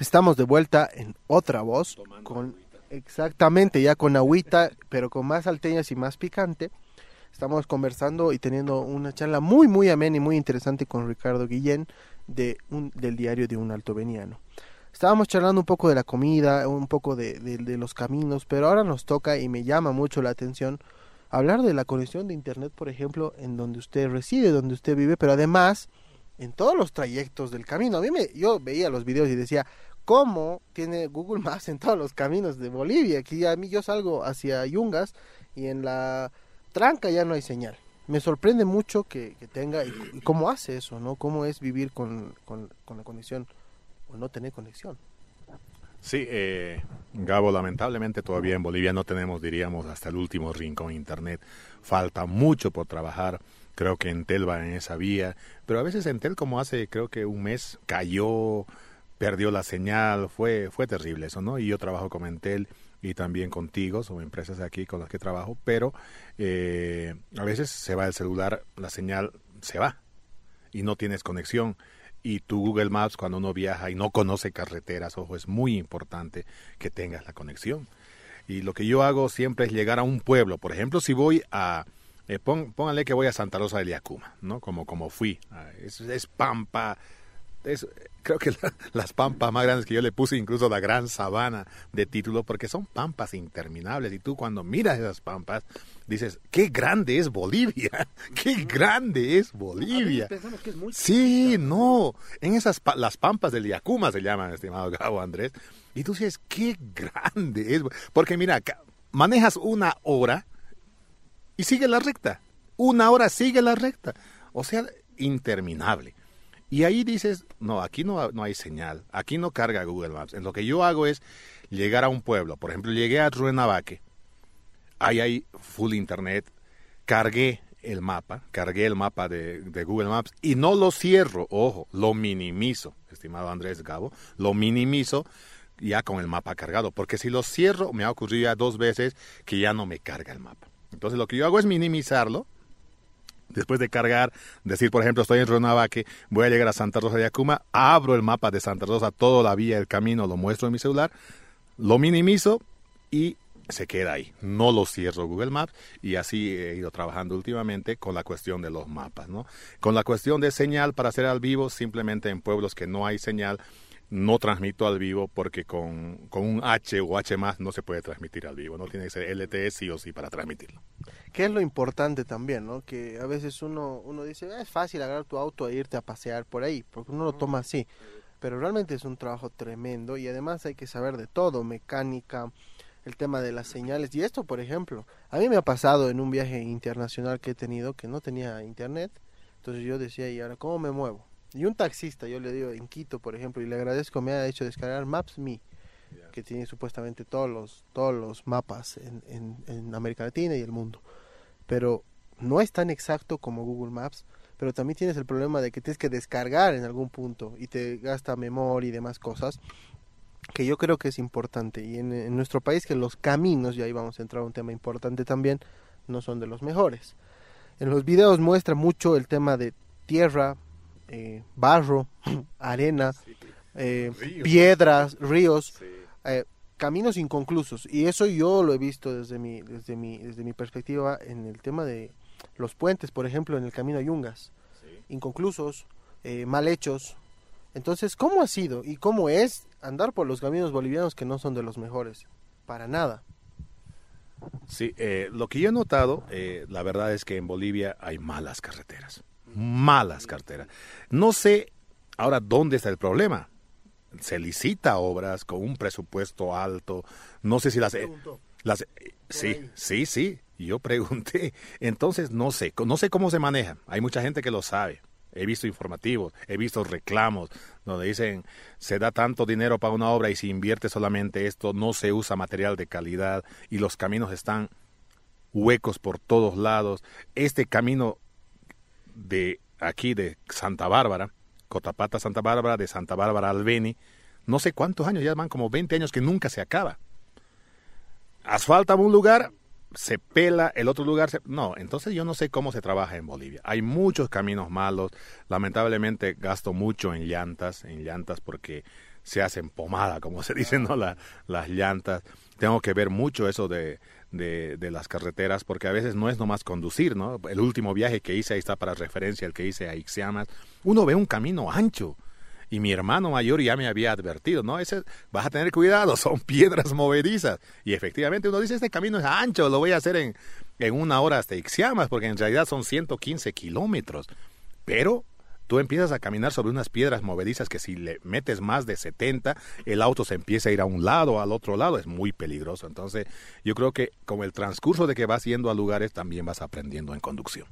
Estamos de vuelta en otra voz, con exactamente ya con agüita, pero con más salteñas y más picante. Estamos conversando y teniendo una charla muy, muy amena y muy interesante con Ricardo Guillén de un, del diario de un altoveniano. Estábamos charlando un poco de la comida, un poco de, de- los caminos, pero ahora nos toca y me llama mucho la atención hablar de la conexión de Internet, por ejemplo, en donde usted reside, donde usted vive, pero además en todos los trayectos del camino. A mí me, yo veía los videos y decía, ¿cómo tiene Google Maps en todos los caminos de Bolivia? Aquí a mí yo salgo hacia Yungas y en la tranca ya no hay señal. Me sorprende mucho que, que tenga y, y cómo hace eso, ¿no? Cómo es vivir con, con, con la conexión o no tener conexión. Sí, eh, Gabo, lamentablemente todavía en Bolivia no tenemos, diríamos, hasta el último rincón internet. Falta mucho por trabajar. Creo que Entel va en esa vía, pero a veces Entel, como hace, creo que un mes, cayó, perdió la señal, fue, fue terrible eso, ¿no? Y yo trabajo con Entel y también contigo, son empresas aquí con las que trabajo, pero eh, a veces se va el celular, la señal se va y no tienes conexión. Y tu Google Maps, cuando uno viaja y no conoce carreteras, ojo, es muy importante que tengas la conexión. Y lo que yo hago siempre es llegar a un pueblo. Por ejemplo, si voy a, eh, pónganle que voy a Santa Rosa del Yacuma, ¿no? Como, como fui. Ah, Es, es pampa. Es, creo que la- las pampas más grandes que yo le puse, incluso la gran sabana de título, porque son pampas interminables. Y tú cuando miras esas pampas, dices, qué grande es Bolivia. Qué grande es Bolivia. Pensamos que es muy Sí, no. En esas las pampas del Yacuma se llaman, estimado Gabo Andrés. Y tú dices, qué grande es. Porque mira, manejas una hora y sigue la recta. Una hora sigue la recta. O sea, interminable. Y ahí dices, no, aquí no, no hay señal. Aquí no carga Google Maps. En lo que yo hago es llegar a un pueblo. Por ejemplo, llegué a Ruenabaque. Ahí hay full internet. Cargué el mapa, cargué el mapa de, de Google Maps y no lo cierro, ojo, lo minimizo, estimado Andrés Gabo, lo minimizo ya con el mapa cargado, porque si lo cierro me ha ocurrido ya dos veces que ya no me carga el mapa. Entonces lo que yo hago es minimizarlo, después de cargar, decir, por ejemplo, estoy en Ruenabaque, voy a llegar a Santa Rosa de Yacuma, abro el mapa de Santa Rosa, toda la vía, el camino, lo muestro en mi celular, lo minimizo y se queda ahí. No lo cierro Google Maps y así he ido trabajando últimamente con la cuestión de los mapas, ¿no? Con la cuestión de señal para hacer al vivo, simplemente en pueblos que no hay señal, no transmito al vivo porque con, con un H o H más no se puede transmitir al vivo, no tiene que ser LTE sí o sí para transmitirlo. que es lo importante también, ¿no? Que a veces uno, uno dice, "Ah, es fácil agarrar tu auto e irte a pasear por ahí, porque uno lo toma así. Pero realmente es un trabajo tremendo y además hay que saber de todo, mecánica, el tema de las señales. Y esto, por ejemplo, a mí me ha pasado en un viaje internacional que he tenido que no tenía internet. Entonces yo decía, ¿y ahora cómo me muevo? Y un taxista, yo le digo en Quito, por ejemplo, y le agradezco, me ha hecho descargar Maps.me, que tiene supuestamente todos los, todos los mapas en, en, en América Latina y el mundo pero no es tan exacto como Google Maps, pero también tienes el problema de que tienes que descargar en algún punto y te gasta memoria y demás cosas, que yo creo que es importante. Y en, en nuestro país que los caminos, y ahí vamos a entrar a un tema importante también, no son de los mejores. En los videos muestra mucho el tema de tierra, eh, barro, arena, eh, piedras, ríos, eh, caminos inconclusos. Y eso yo lo he visto desde mi, desde, mi, desde mi perspectiva en el tema de los puentes, por ejemplo, en el camino a Yungas. Inconclusos, eh, mal hechos. Entonces, ¿cómo ha sido y cómo es andar por los caminos bolivianos que no son de los mejores? Para nada. Sí, eh, lo que yo he notado, la verdad es que en Bolivia hay malas carreteras. Malas carreteras. No sé ahora dónde está el problema. Se licita obras con un presupuesto alto. No sé si las... eh, las eh, sí, sí, sí. Yo pregunté. Entonces, no sé. No sé cómo se maneja. Hay mucha gente que lo sabe. He visto informativos, he visto reclamos donde dicen se da tanto dinero para una obra y si invierte solamente esto, no se usa material de calidad y los caminos están huecos por todos lados. Este camino de aquí de Santa Bárbara, Cotapata Santa Bárbara, de Santa Bárbara al Beni, no sé cuántos años, ya van como 20 años que nunca se acaba. Asfalta un lugar, se pela, el otro lugar se... No, entonces yo no sé cómo se trabaja en Bolivia. Hay muchos caminos malos, lamentablemente gasto mucho en llantas, en llantas porque se hacen pomada, como se dicen, ¿no? La- las llantas. Tengo que ver mucho eso de, de, las carreteras porque a veces no es nomás conducir, ¿no? El último viaje que hice, ahí está para referencia, el que hice a Ixiamas, uno ve un camino ancho. Y mi hermano mayor ya me había advertido, ¿no? Ese, vas a tener cuidado, son piedras movedizas. Y efectivamente uno dice, este camino es ancho, lo voy a hacer en, en una hora hasta Ixiamas, porque en realidad son 115 kilómetros. Pero tú empiezas a caminar sobre unas piedras movedizas que si le metes más de 70, el auto se empieza a ir a un lado, al otro lado, es muy peligroso. Entonces, yo creo que con el transcurso de que vas yendo a lugares, también vas aprendiendo en conducción.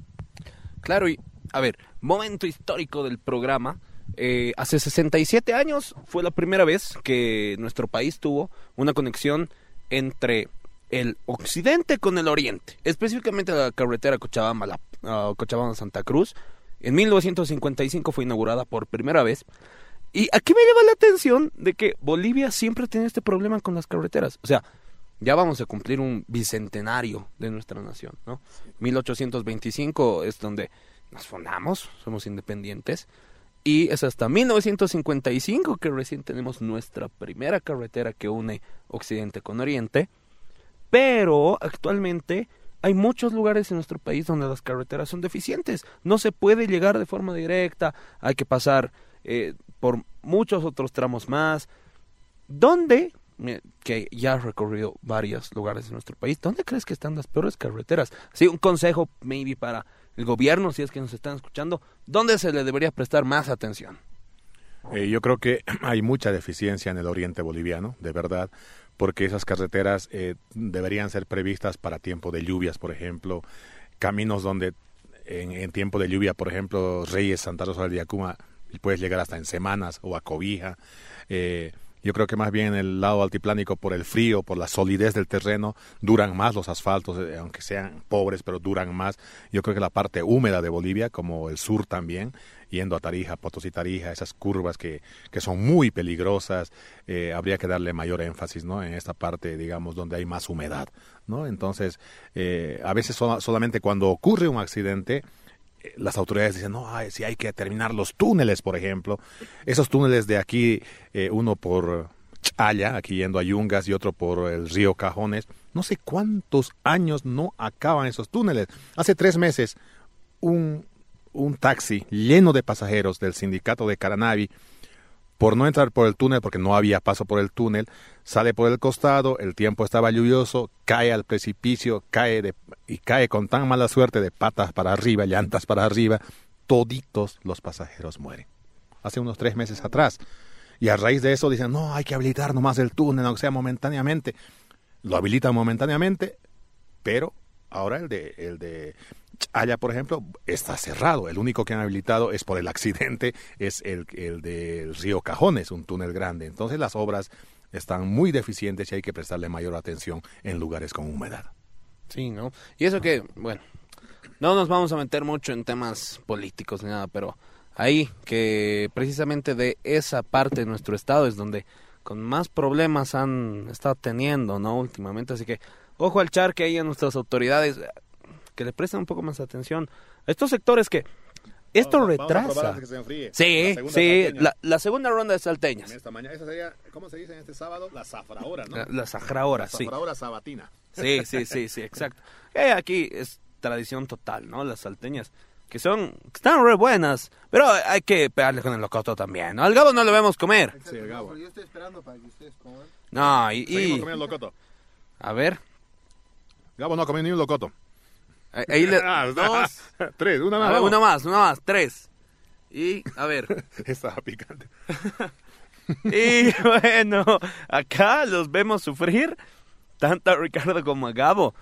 Claro, y a ver, momento histórico del programa. Eh, hace 67 años fue la primera vez que nuestro país tuvo una conexión entre el occidente con el oriente, específicamente la carretera ah, Cochabamba-Santa Cruz. En 1955 fue inaugurada por primera vez. Y aquí me llama la atención de que Bolivia siempre tiene este problema con las carreteras. O sea, ya vamos a cumplir un bicentenario de nuestra nación, ¿no? 1825 es donde nos fundamos, somos independientes. Y es hasta 1955 que recién tenemos nuestra primera carretera que une Occidente con Oriente. Pero actualmente hay muchos lugares en nuestro país donde las carreteras son deficientes. No se puede llegar de forma directa, hay que pasar eh, por muchos otros tramos más. ¿Dónde, que ya has recorrido varios lugares de nuestro país, dónde crees que están las peores carreteras? Sí, un consejo, maybe, para el gobierno, si es que nos están escuchando, ¿dónde se le debería prestar más atención? Eh, yo creo que hay mucha deficiencia en el oriente boliviano, de verdad, porque esas carreteras eh, deberían ser previstas para tiempo de lluvias, por ejemplo, caminos donde en, en tiempo de lluvia, por ejemplo, Reyes, Santa Rosa del Yacuma, puedes llegar hasta en semanas o a Cobija. Eh, yo creo que más bien en el lado altiplánico, por el frío, por la solidez del terreno, duran más los asfaltos, eh, aunque sean pobres, pero duran más. Yo creo que la parte húmeda de Bolivia, como el sur también, yendo a Tarija, Potosí Tarija, esas curvas que, que son muy peligrosas, eh, habría que darle mayor énfasis, ¿no? En esta parte, digamos, donde hay más humedad, ¿no? Entonces, eh, a veces so- solamente cuando ocurre un accidente, las autoridades dicen, no, ay, si hay que terminar los túneles, por ejemplo. Esos túneles de aquí, eh, uno por Chaya, aquí yendo a Yungas, y otro por el río Cajones. No sé cuántos años no acaban esos túneles. Hace tres meses, un, un taxi lleno de pasajeros del sindicato de Caranavi, por no entrar por el túnel, porque no había paso por el túnel, sale por el costado, el tiempo estaba lluvioso, cae al precipicio, cae de, y cae con tan mala suerte de patas para arriba, llantas para arriba, toditos los pasajeros mueren. Hace unos tres meses atrás. Y a raíz de eso dicen, no, hay que habilitar nomás el túnel, aunque sea momentáneamente. Lo habilitan momentáneamente, pero ahora el de, el de Chaya, por ejemplo, está cerrado. El único que han habilitado es por el accidente, es el, el del río Cajones, un túnel grande. Entonces las obras están muy deficientes y hay que prestarle mayor atención en lugares con humedad. Sí, ¿no? Y eso que, bueno, no nos vamos a meter mucho en temas políticos ni nada, pero ahí que precisamente de esa parte de nuestro estado es donde con más problemas han estado teniendo, ¿no? Últimamente, así que ojo al char que hay a nuestras autoridades que le presten un poco más atención a estos sectores que esto Vamos a- vamos a retrasa. que se enfríe. Sí, La segunda sí, la, la segunda ronda de salteñas. Esta mañana, esa sería, ¿cómo se dice en este sábado? La zafraora, ¿no? La, la sajraora, La sí. zafraora sabatina. Sí, sí, sí, sí, exacto. Eh, aquí es tradición total, ¿no? Las salteñas, que son, que están re buenas, pero hay que pegarle con el locoto también, ¿no? Al gabo no lo vemos comer. Sí, el Gabo. Yo estoy esperando para que ustedes coman. No, y, Seguimos y comiendo locoto. a ver, Gabo no comió ni un locoto. Ahí- ahí le, Ah, dos, Tres, una más. ver, una más, una más, tres. Y, a ver, Estaba picante. y bueno, acá los vemos sufrir, tanto a Ricardo como a Gabo,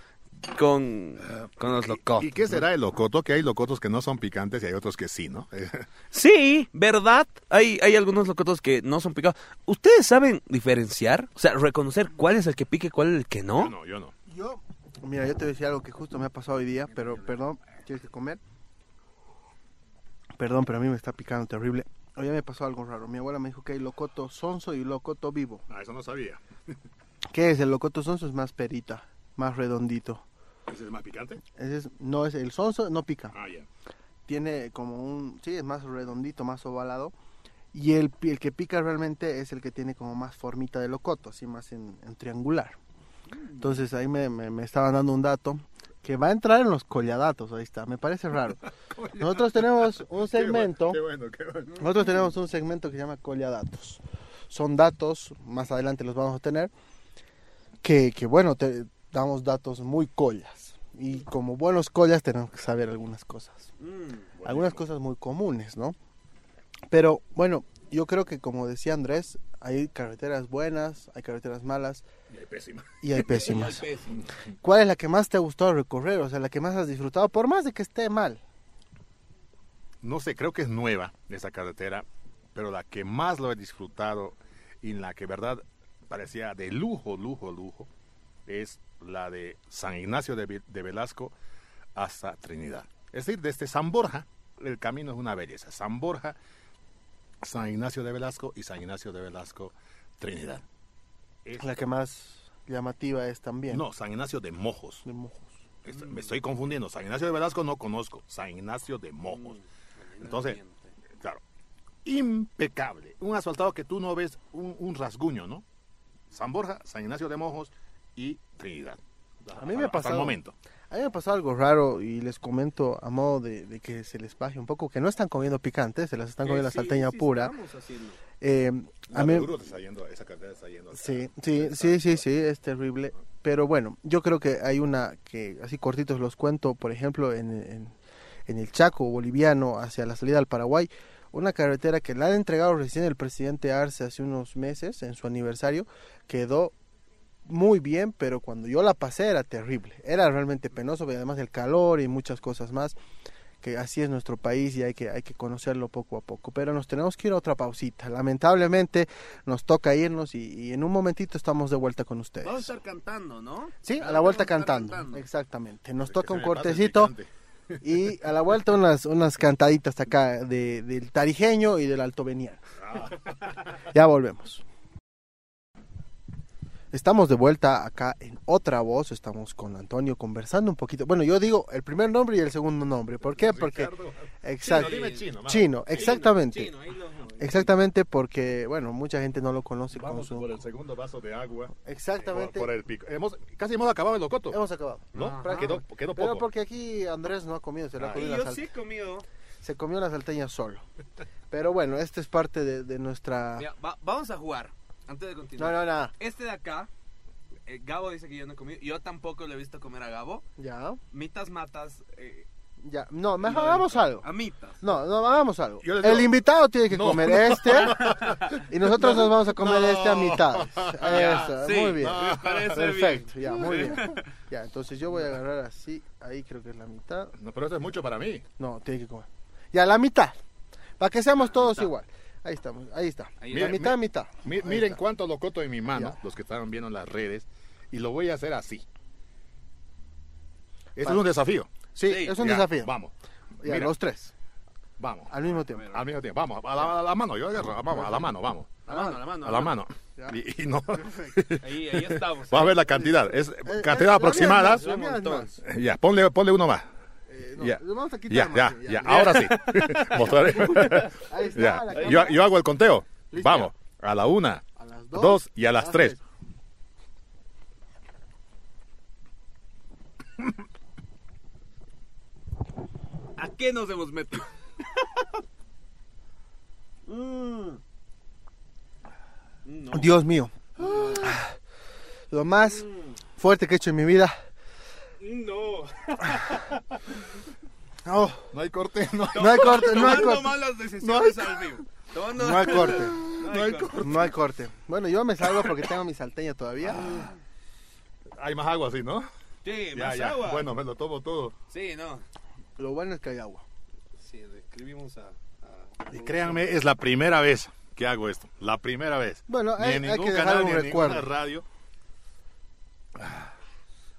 con, con los locotos. ¿Y qué será el locoto? Que hay locotos que no son picantes y hay otros que sí, ¿no? Sí, ¿verdad? Hay, hay algunos locotos que no son picados. ¿Ustedes saben diferenciar? O sea, reconocer cuál es el que pique y cuál es el que Yo no. no, yo no. Yo, mira, yo te voy a decir algo que justo me ha pasado hoy día, pero perdón, ¿quieres que comer? Perdón, pero a mí me está picando terrible. Hoy me pasó algo raro. Mi abuela me dijo que hay locoto sonso y locoto vivo. Ah, eso no sabía. ¿Qué es? El locoto sonso es más perita, más redondito. ¿Ese es más picante? Ese es, no es el sonso, no pica. Ah, ya. Tiene como un, sí, es más redondito, más ovalado. Y el, el que pica realmente es el que tiene como más formita de locoto, así más en, en triangular. Entonces ahí me, me, me estaban dando un dato que va a entrar en los colladatos, ahí está, me parece raro. Nosotros tenemos un segmento, Qué bueno, qué bueno. nosotros tenemos un segmento que se llama colladatos. Son datos, más adelante los vamos a tener, que, que bueno, te damos datos muy collas. Y como buenos collas tenemos que saber algunas cosas algunas cosas muy comunes, ¿no? Pero bueno, yo creo que como decía Andrés, hay carreteras buenas, hay carreteras malas Y hay pésima. y hay pésimas. ¿Cuál es la que más te ha gustado recorrer? O sea, la que más has disfrutado, por más de que esté mal. No sé, creo que es nueva esa carretera, pero la que más lo he disfrutado y en la que verdad parecía de lujo, lujo, lujo, es la de San Ignacio de Velasco hasta Trinidad. Es decir, desde San Borja, el camino es una belleza. San Borja, San Ignacio de Velasco y San Ignacio de Velasco, Trinidad. Es- La que más llamativa es también. no, San Ignacio de Mojos. De Mojos. Me estoy confundiendo. San Ignacio de Velasco no conozco. San Ignacio de Mojos. Entonces, claro, impecable. Un asfaltado que tú no ves un, un rasguño, ¿no? San Borja, San Ignacio de Mojos y Trinidad. A mí me ha Hasta el pasado- momento. A mí me pasó algo raro y les comento a modo de, de que se les baje un poco, que no están comiendo picante, se las están comiendo la salteña pura. Eh, a mí, te está yendo- esa carretera está yendo Sí, sí, sí, sí, sí, es terrible. Pero bueno, yo creo que hay una que así cortitos los cuento, por ejemplo, en, en, en el Chaco boliviano hacia la salida al Paraguay, una carretera que la han entregado recién el presidente Arce hace unos meses en su aniversario, quedó muy bien, pero cuando yo la pasé era terrible, era realmente penoso, además del calor y muchas cosas más, que así es nuestro país y hay que, hay que conocerlo poco a poco. Pero nos tenemos que ir a otra pausita. Lamentablemente nos toca irnos y, y en un momentito estamos de vuelta con ustedes. Vamos a estar cantando, ¿no? Sí, a la vuelta cantando. cantando. Exactamente. Nos toca un cortecito y a la vuelta unas, unas cantaditas acá de, del tarijeño y del altoveniano. Ya volvemos. Estamos de vuelta acá en otra voz, estamos con Antonio conversando un poquito. Bueno, yo digo el primer nombre y el segundo nombre. ¿Por qué? Porque Ricardo. exacto. Chino, dime chino. Chino, exactamente. Chino, ahí lo- Exactamente porque, bueno, mucha gente no lo conoce con Vamos su... por el segundo vaso de agua. Exactamente. Por, por el pico. Hemos, casi hemos acabado el locoto. Hemos acabado. ¿No? Quedó, quedó Pero poco. porque aquí Andrés no ha comido, se, la ha Ah, comido Y la yo sal- sí he comido. se comió la salteña solo. Pero bueno, esta es parte de, de nuestra... Mira, va- vamos a jugar. Antes de continuar. No, no, no. Este de acá, eh, Gabo dice que yo no he comido. Yo tampoco le he visto comer a Gabo. Ya, Mitas matas. Eh, ya. No, mejor lo hagamos algo. A mitas. No, no, hagamos algo. Digo- El invitado tiene que No. comer este y nosotros nos vamos a comer No. este a mitad. Eso, sí. muy bien. Perfecto, ya, muy bien. Ya, entonces yo voy a agarrar así, ahí creo que es la mitad. No, pero esto es mucho para mí. No, tiene que comer. Ya, la mitad. Para que seamos todos igual. Ahí estamos, ahí está. Ahí mitad, mitad. Mi- Ahí miren está. cuánto locoto en mi mano, Ya. los que estaban viendo en las redes, y lo voy a hacer así. Esto Vale. es un desafío. Sí, Sí, es un Ya, desafío. Vamos, Ya, Mira. los tres, vamos. al mismo tiempo. Al mismo tiempo, vamos, a la, a la mano, yo agarro, vamos, a la mano, vamos. La mano, la mano. A la mano. Y, y no. Ahí, ahí estamos. Vamos a ver la cantidad. Es Eh, eh, cantidad la aproximada. Ya, ponle, ponle uno más. No, Ya. lo vamos a quitar, Ya, ya, ahora sí. Mostraré. Ahí está Ya. la Yo, hago el conteo. Listo. Vamos, a la una, A las dos, dos, y a las tres. ¿A qué nos hemos metido? Dios mío. Lo más fuerte que he hecho en mi vida. No. Oh, No hay corte, no. no hay corte, no hay corte. malas decisiones al vivo. Tomando- No hay corte. No hay corte. No hay corte. Bueno, yo me salgo porque tengo mi salteña todavía. Hay más agua así, ¿no? Sí, Ya, más ya. agua. Bueno, me lo tomo todo. Sí, no. Lo bueno es que hay agua. Sí, escribimos a... a- Y créanme, es la primera vez que hago esto. La primera vez. Bueno, Ni hay- en hay ningún que dejar canal, un ni en recuerdo. ninguna radio.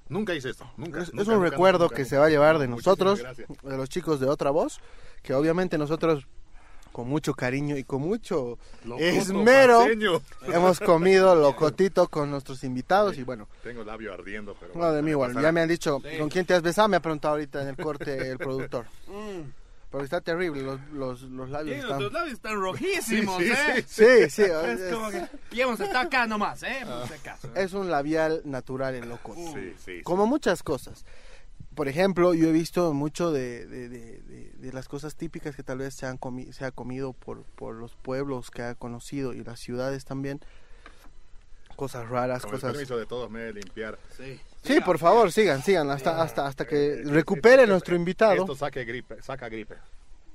Nunca hice esto. Nunca. Es, es nunca, un nunca, recuerdo nunca, que nunca. se va a llevar de nosotros, de los chicos de Otra Voz, que obviamente nosotros con mucho cariño y con mucho Locoto esmero paseño. hemos comido locotito con nuestros invitados y bueno, Tengo el labio ardiendo, pero. no de mí igual, pasará. ya me han dicho, Sí. ¿con quién te has besado? Me ha preguntado ahorita en el corte el productor. Mm. Porque está terrible, los, los, los labios están... labios están rojísimos, Sí, sí, ¿eh? Sí, sí, Es es, como que... Y hemos estado acá nomás, ¿eh? Por si acaso. es un labial natural el loco. Sí, sí, sí. Como muchas cosas. Por ejemplo, yo he visto mucho de, de, de- de- de las cosas típicas que tal vez se, han comi- se ha comido por, por los pueblos que ha conocido y las ciudades también. Cosas raras, Con cosas... permiso de todos me voy a limpiar. Sí. Sí, por favor, sigan, sigan, hasta, hasta, hasta que recupere nuestro invitado. Esto saca gripe, saca gripe.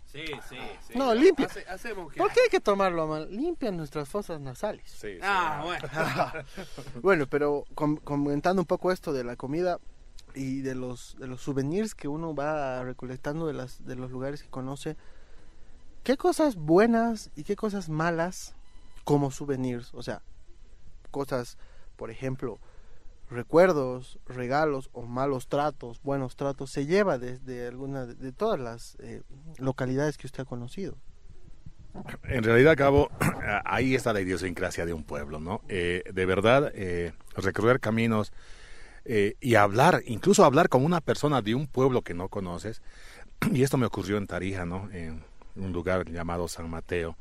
Sí, sí, sí. No, limpia. Hace- hacemos que... ¿Por qué hay que tomarlo mal? Limpian nuestras fosas nasales. Sí, sí. Ah, bueno. Bueno, pero com- comentando un poco esto de la comida y de los de los souvenirs que uno va recolectando de las de los lugares que conoce, ¿qué cosas buenas y qué cosas malas como souvenirs? O sea, cosas, por ejemplo, recuerdos, regalos o malos tratos, buenos tratos se lleva desde alguna de, todas las eh, localidades que usted ha conocido. En realidad, Cabo, ahí está la idiosincrasia de un pueblo, ¿no? Eh, de verdad, eh, recorrer caminos eh, y hablar, incluso hablar con una persona de un pueblo que no conoces, y esto me ocurrió en Tarija, ¿no? En un lugar llamado San Mateo,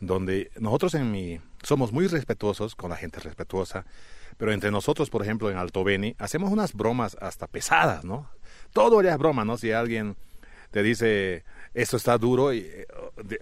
donde nosotros en mi somos muy respetuosos con la gente respetuosa, pero entre nosotros, por ejemplo, en Alto Beni, hacemos unas bromas hasta pesadas, ¿no? Todo ya es broma, ¿no? Si alguien te dice esto está duro eh,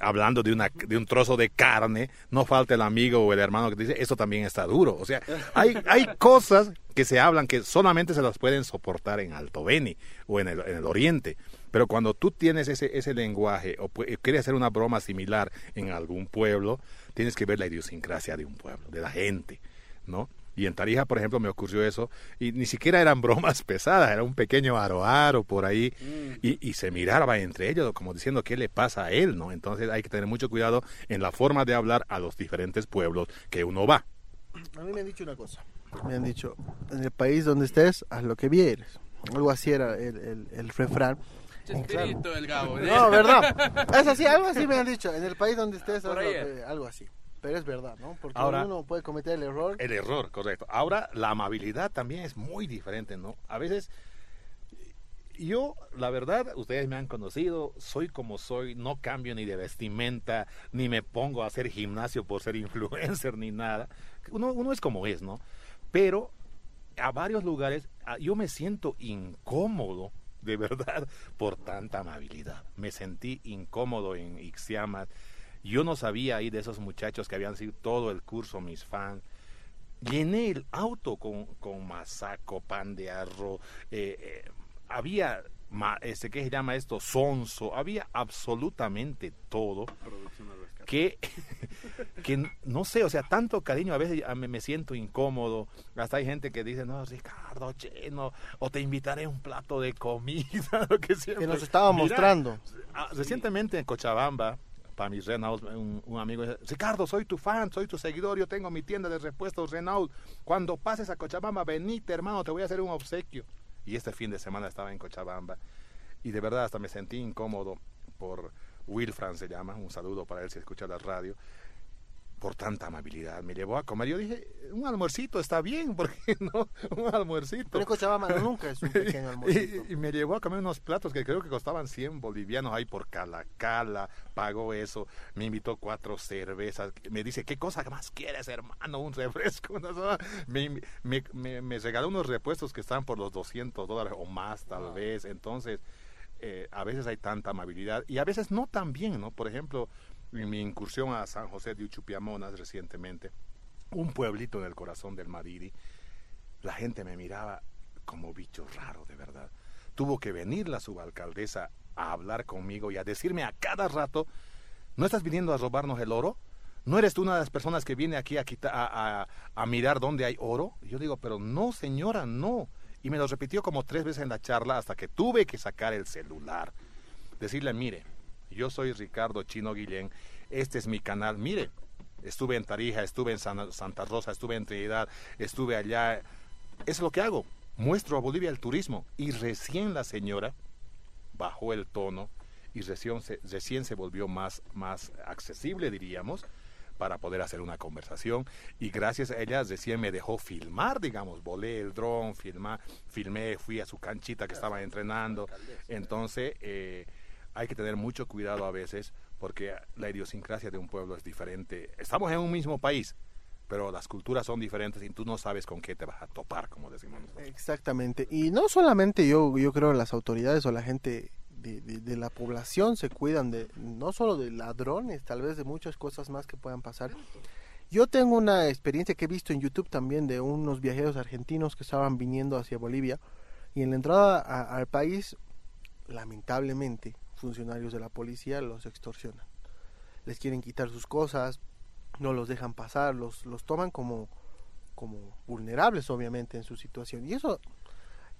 hablando de una de un trozo de carne no falta el amigo o el hermano que te dice esto también está duro o sea hay hay cosas que se hablan que solamente se las pueden soportar en Alto Beni o en el, en el Oriente pero cuando tú tienes ese ese lenguaje o quieres hacer una broma similar en algún pueblo tienes que ver la idiosincrasia de un pueblo de la gente no y en Tarija, por ejemplo, me ocurrió eso, y ni siquiera eran bromas pesadas, era un pequeño aro aro por ahí, y, y se miraba entre ellos como diciendo qué le pasa a él, ¿no? Entonces hay que tener mucho cuidado en la forma de hablar a los diferentes pueblos que uno va. A mí me han dicho una cosa. Me han dicho, en el país donde estés, haz lo que vieres. Algo así era el, el, el refrán. Chespirito el Gabo. ¿eh? No, ¿verdad? Es así, algo así me han dicho. En el país donde estés, haz Por lo ahí que- algo así. Pero es verdad, ¿no? Porque Ahora- uno puede cometer el error. El error, correcto. Ahora, la amabilidad también es muy diferente, ¿no? A veces, yo, la verdad, ustedes me han conocido, soy como soy, no cambio ni de vestimenta, ni me pongo a hacer gimnasio por ser influencer, ni nada. Uno, uno es como es, ¿no? Pero a varios lugares ah, yo me siento incómodo, de verdad, por tanta amabilidad. Me sentí incómodo en Ixiamas. Yo no sabía ahí de esos muchachos que habían sido todo el curso mis fans. Llené el auto con, con masaco, pan de arroz, eh, eh, había, ma- este, ¿qué se llama esto? Sonso, había absolutamente todo que, que no sé, o sea, tanto cariño, a veces me siento incómodo, hasta hay gente que dice, no, Ricardo, che, no, o te invitaré un plato de comida, lo que. Que nos estaba Mira, mostrando. ah, recientemente en Cochabamba, para mis Renault, un, amigo dice, Ricardo, soy tu fan, soy tu seguidor, yo tengo mi tienda de repuestos Renault, cuando pases a Cochabamba, venite hermano, te voy a hacer un obsequio. Y este fin de semana estaba en Cochabamba y de verdad hasta me sentí incómodo por Wilfran se llama, un saludo para él si escucha la radio. Por tanta amabilidad. Me llevó a comer. Yo dije, un almuercito está bien, ¿por qué no? Un almuercito. Cochabamba nunca es un pequeño almuercito. Y, y, me llevó a comer unos platos que creo que costaban 100 bolivianos ahí por cala cala. Pagó eso. Me invitó cuatro cervezas. Me dice, ¿qué cosa más quieres, hermano? Un refresco. Me, me, me, me, regaló unos repuestos que están por los 200 dólares o más, tal vez. Entonces, eh, a veces hay tanta amabilidad y a veces no tan bien, ¿no? Por ejemplo, en mi incursión a San José de Uchupiamonas recientemente, un pueblito en el corazón del Madiri, la gente me miraba como bicho raro, de verdad. Tuvo que venir la subalcaldesa a hablar conmigo y a decirme a cada rato, ¿no estás viniendo a robarnos el oro? ¿No eres tú una de las personas que viene aquí a, a, mirar dónde hay oro? Y yo digo, pero no, señora, no. Y me lo repitió como tres veces en la charla hasta que tuve que sacar el celular. Decirle, mire, yo soy Ricardo Chino Guillén, este es mi canal, mire, estuve en Tarija, estuve en Santa Rosa, estuve en Trinidad, estuve allá. Es lo que hago, muestro a Bolivia el turismo. Y recién la señora bajó el tono y recién se, recién se volvió más, más accesible, diríamos, para poder hacer una conversación. Y gracias a ella recién me dejó filmar, digamos, volé el dron, filmar, filmé, fui a su canchita que estaba entrenando, entonces eh, hay que tener mucho cuidado a veces porque la idiosincrasia de un pueblo es diferente. Estamos en un mismo país, pero las culturas son diferentes y tú no sabes con qué te vas a topar, como decimos nosotros. Exactamente. Y no solamente yo, yo creo las autoridades o la gente de, la población se cuidan de no solo de ladrones, tal vez de muchas cosas más que puedan pasar. Yo tengo una experiencia que he visto en YouTube también de unos viajeros argentinos que estaban viniendo hacia Bolivia y en la entrada a, al país, lamentablemente, funcionarios de la policía los extorsionan. Les quieren quitar sus cosas, no los dejan pasar, los, los toman como, como vulnerables obviamente en su situación. Y eso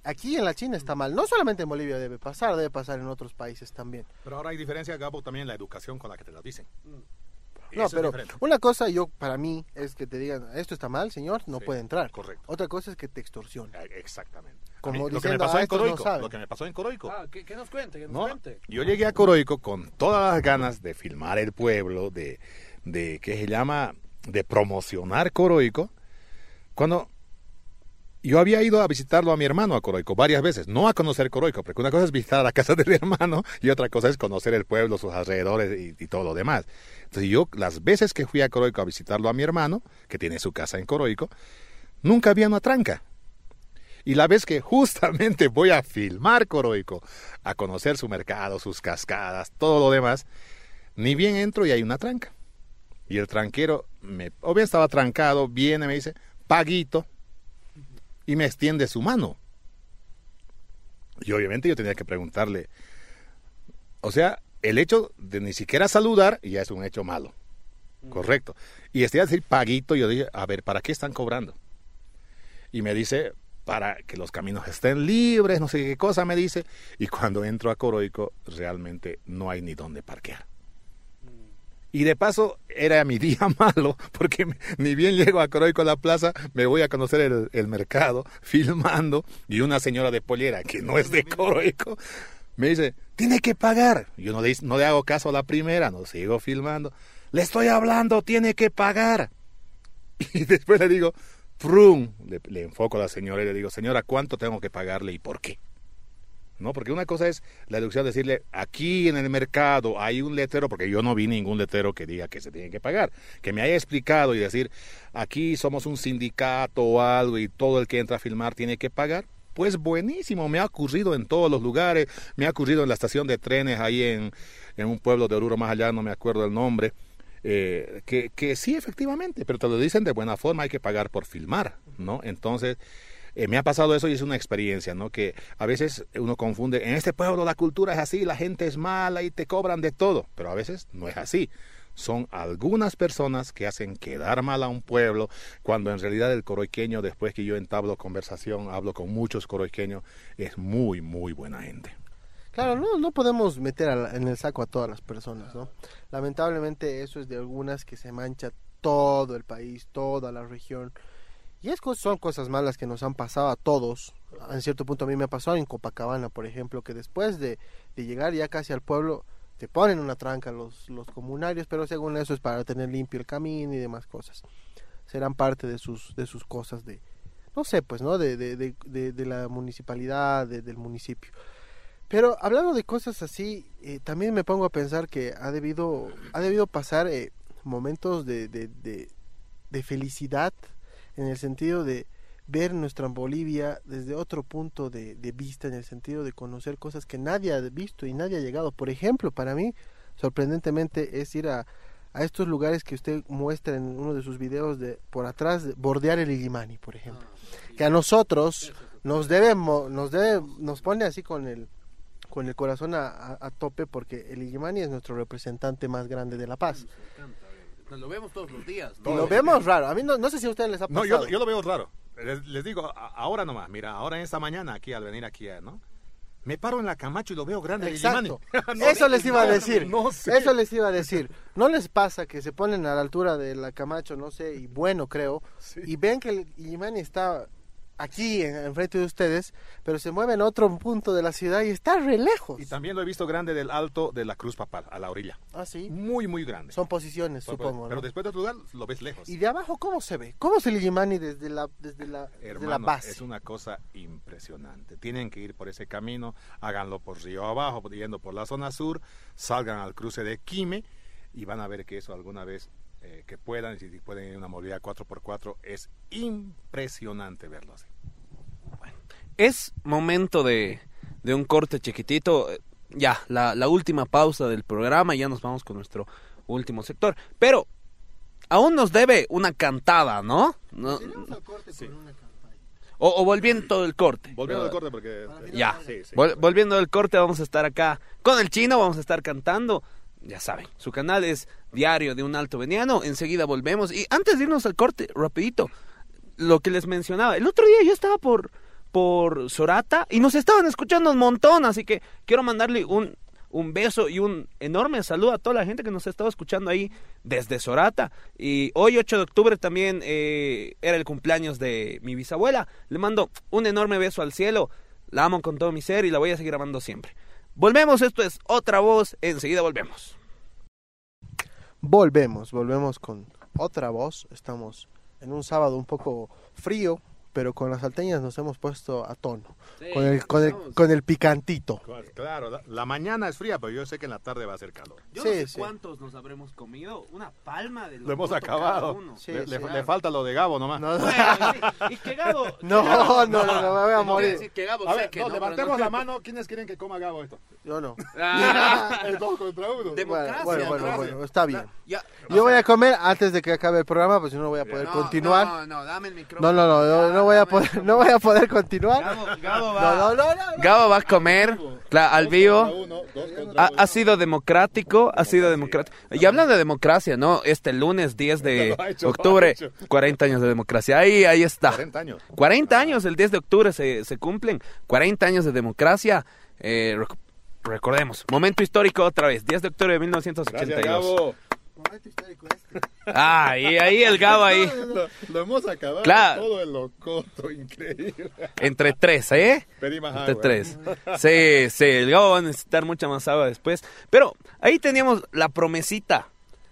aquí en la China está mal. No solamente en Bolivia debe pasar, debe pasar en otros países también. Pero ahora hay diferencia, Gabo, también en la educación con la que te lo dicen. No, Eso pero una cosa yo para mí es que te digan, esto está mal, señor, no Sí, puede entrar. correcto. Otra cosa es que te extorsionen. Eh, Exactamente. Como mí, lo que me diciendo, pasó "Ah, en no Coroico, saben". lo que me pasó en Coroico. Ah, que, que nos cuente, que nos No, cuente. yo llegué a Coroico con todas las ganas de filmar el pueblo, de, de ¿qué se llama? De promocionar Coroico. Cuando yo había ido a visitarlo a mi hermano a Coroico varias veces, no a conocer Coroico, porque una cosa es visitar la casa del hermano y otra cosa es conocer el pueblo, sus alrededores y, y todo lo demás. Entonces yo, las veces que fui a Coroico a visitarlo a mi hermano, que tiene su casa en Coroico, nunca había una tranca. Y la vez que justamente voy a filmar Coroico, a conocer su mercado, sus cascadas, todo lo demás, ni bien entro y hay una tranca. Y el tranquero, me, obviamente estaba trancado, viene, me dice, paguito, y me extiende su mano. Y obviamente yo tenía que preguntarle, o sea, el hecho de ni siquiera saludar ya es un hecho malo. Correcto. Y este a decir paguito, yo dije, a ver, ¿para qué están cobrando? Y me dice, para que los caminos estén libres, no sé qué cosa me dice. Y cuando entro a Coroico, realmente no hay ni dónde parquear. Y de paso, era mi día malo, porque ni bien llego a Coroico a la plaza, me voy a conocer el, el mercado, filmando, y una señora de pollera, que no es de Coroico, me dice, tiene que pagar. Yo no le, no le hago caso a la primera, no sigo filmando. Le estoy hablando, tiene que pagar. Y después le digo, Frum, le, enfoco a la señora y le digo, señora, ¿cuánto tengo que pagarle y por qué? ¿No? Porque una cosa es la deducción, decirle, aquí en el mercado hay un letrero, porque yo no vi ningún letrero que diga que se tiene que pagar. Que me haya explicado y decir, aquí somos un sindicato o algo y todo el que entra a filmar tiene que pagar. Pues buenísimo, me ha ocurrido en todos los lugares, me ha ocurrido en la estación de trenes ahí en, en un pueblo de Oruro más allá, no me acuerdo el nombre, eh, que, que sí, efectivamente, pero te lo dicen de buena forma, hay que pagar por filmar, ¿no? Entonces, eh, me ha pasado eso y es una experiencia, ¿no? Que a veces uno confunde, en este pueblo la cultura es así, la gente es mala y te cobran de todo, pero a veces no es así. Son algunas personas que hacen quedar mal a un pueblo, cuando en realidad el coroiqueño, después que yo entablo conversación, hablo con muchos coroiqueños, es muy, muy buena gente. Claro, no, no podemos meter en el saco a todas las personas, ¿no? Lamentablemente eso es de algunas que se mancha todo el país, toda la región. Y es, son cosas malas que nos han pasado a todos. En cierto punto a mí me ha pasado en Copacabana, por ejemplo, que después de, de llegar ya casi al pueblo, te ponen una tranca los, los comunarios, pero según eso es para tener limpio el camino y demás cosas. Serán parte de sus, de sus cosas de, no sé, pues, ¿no? De, de, de, de la municipalidad, del municipio. Pero hablando de cosas así, eh, también me pongo a pensar que ha debido, ha debido pasar eh, momentos de, de, de, felicidad en el sentido de ver nuestra Bolivia desde otro punto de, vista, en el sentido de conocer cosas que nadie ha visto y nadie ha llegado. Por ejemplo, para mí, sorprendentemente, es ir a, a estos lugares que usted muestra en uno de sus videos de por atrás, bordear el Illimani, por ejemplo. Ah, que a nosotros nos debemos, nos debe, nos pone así con el con el corazón a, a, tope porque el Illimani es nuestro representante más grande de la paz. Nos lo vemos todos los días. Y lo vemos raro. A mí no, no sé si a ustedes les ha pasado. No, yo, yo lo veo raro. Les, digo, ahora nomás, mira, ahora en esta mañana aquí, al venir aquí, ¿no? Me paro en la Camacho y lo veo grande. Exacto. Eso les iba a decir. Eso les iba a decir. ¿No les pasa que se ponen a la altura de la Camacho, no sé, y bueno, creo, y ven que el Illimani está aquí enfrente de ustedes, pero se mueve en otro punto de la ciudad y está re lejos. Y también lo he visto grande del alto de la Cruz Papal, a la orilla. Ah, sí. Muy, muy grande. Son posiciones, supongo. Pero después de otro lugar lo ves lejos. ¿Y de abajo cómo se ve? ¿Cómo se el Illimani desde la, desde la, la base? Es una cosa impresionante. Tienen que ir por ese camino, háganlo por río abajo, yendo por la zona sur, salgan al cruce de Quime y van a ver que eso alguna vez eh, que puedan, si pueden ir una movilidad 4x4, es impresionante verlo así. Es momento de, de un corte chiquitito. Ya, la, la última pausa del programa, ya nos vamos con nuestro último sector. Pero aún nos debe una cantada, ¿no? no o, o, volviendo el corte. Volviendo al corte porque... Ya, volviendo del corte vamos a estar acá con el chino, vamos a estar cantando ya saben, su canal es Diario de un Alto Veniano. Enseguida volvemos. Y antes de irnos al corte, rapidito, lo que les mencionaba. El otro día yo estaba por, por Sorata y nos estaban escuchando un montón, así que quiero mandarle un, un beso y un enorme saludo a toda la gente que nos ha estado escuchando ahí desde Sorata. Y hoy, 8 de octubre, también eh, era el cumpleaños de mi bisabuela. Le mando un enorme beso al cielo. La amo con todo mi ser y la voy a seguir amando siempre. Volvemos, esto es otra voz, enseguida volvemos. Volvemos, volvemos con otra voz. Estamos en un sábado un poco frío, pero con las salteñas nos hemos puesto a tono. con, el, con, el, con el picantito. Claro, la, mañana es fría, pero yo sé que en la tarde va a ser calor. Yo no sé cuántos nos habremos comido. Una palma de Lo hemos acabado. le, falta lo de Gabo nomás. No, ¿Y qué Gabo? No, no, no, no, me voy a morir. Que Gabo a ver, no, levantemos la mano. ¿Quiénes quieren que coma Gabo esto? Yo no. Ah. es dos contra uno. Democracia. Bueno, bueno, bueno, está bien. yo voy a comer antes de que acabe el programa, pues si no voy a poder continuar. No, no, dame el micrófono. No, no, no, no voy a poder, no voy a poder continuar. Gabo, va, a comer al vivo. Ha, sido democrático, ha sido democrático. Y hablan de democracia, ¿no? Este lunes 10 de octubre, 40 años de democracia. Ahí, ahí está. 40 años. 40 años, el 10 de octubre se, se cumplen. 40 años de democracia. Eh, recordemos, momento histórico otra vez, 10 de octubre de 1982. Este. Ah, y ahí el Gabo ahí. Lo, hemos acabado todo el locoto, increíble. Entre tres, ¿eh? Pedí más Entre tres. Sí, sí, el Gabo va a necesitar mucha más agua después. Pero ahí teníamos la promesita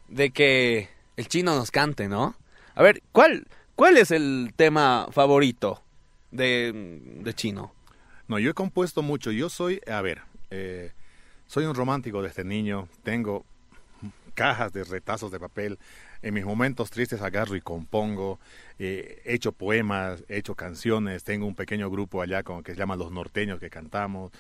de que el chino nos cante, ¿no? A ver, ¿cuál, cuál es el tema favorito de, de chino? No, yo he compuesto mucho. Yo soy, a ver, eh, soy un romántico desde niño. Tengo cajas de retazos de papel. En mis momentos tristes agarro y compongo, eh, he hecho poemas, he hecho canciones, tengo un pequeño grupo allá con, que se llama Los Norteños que cantamos.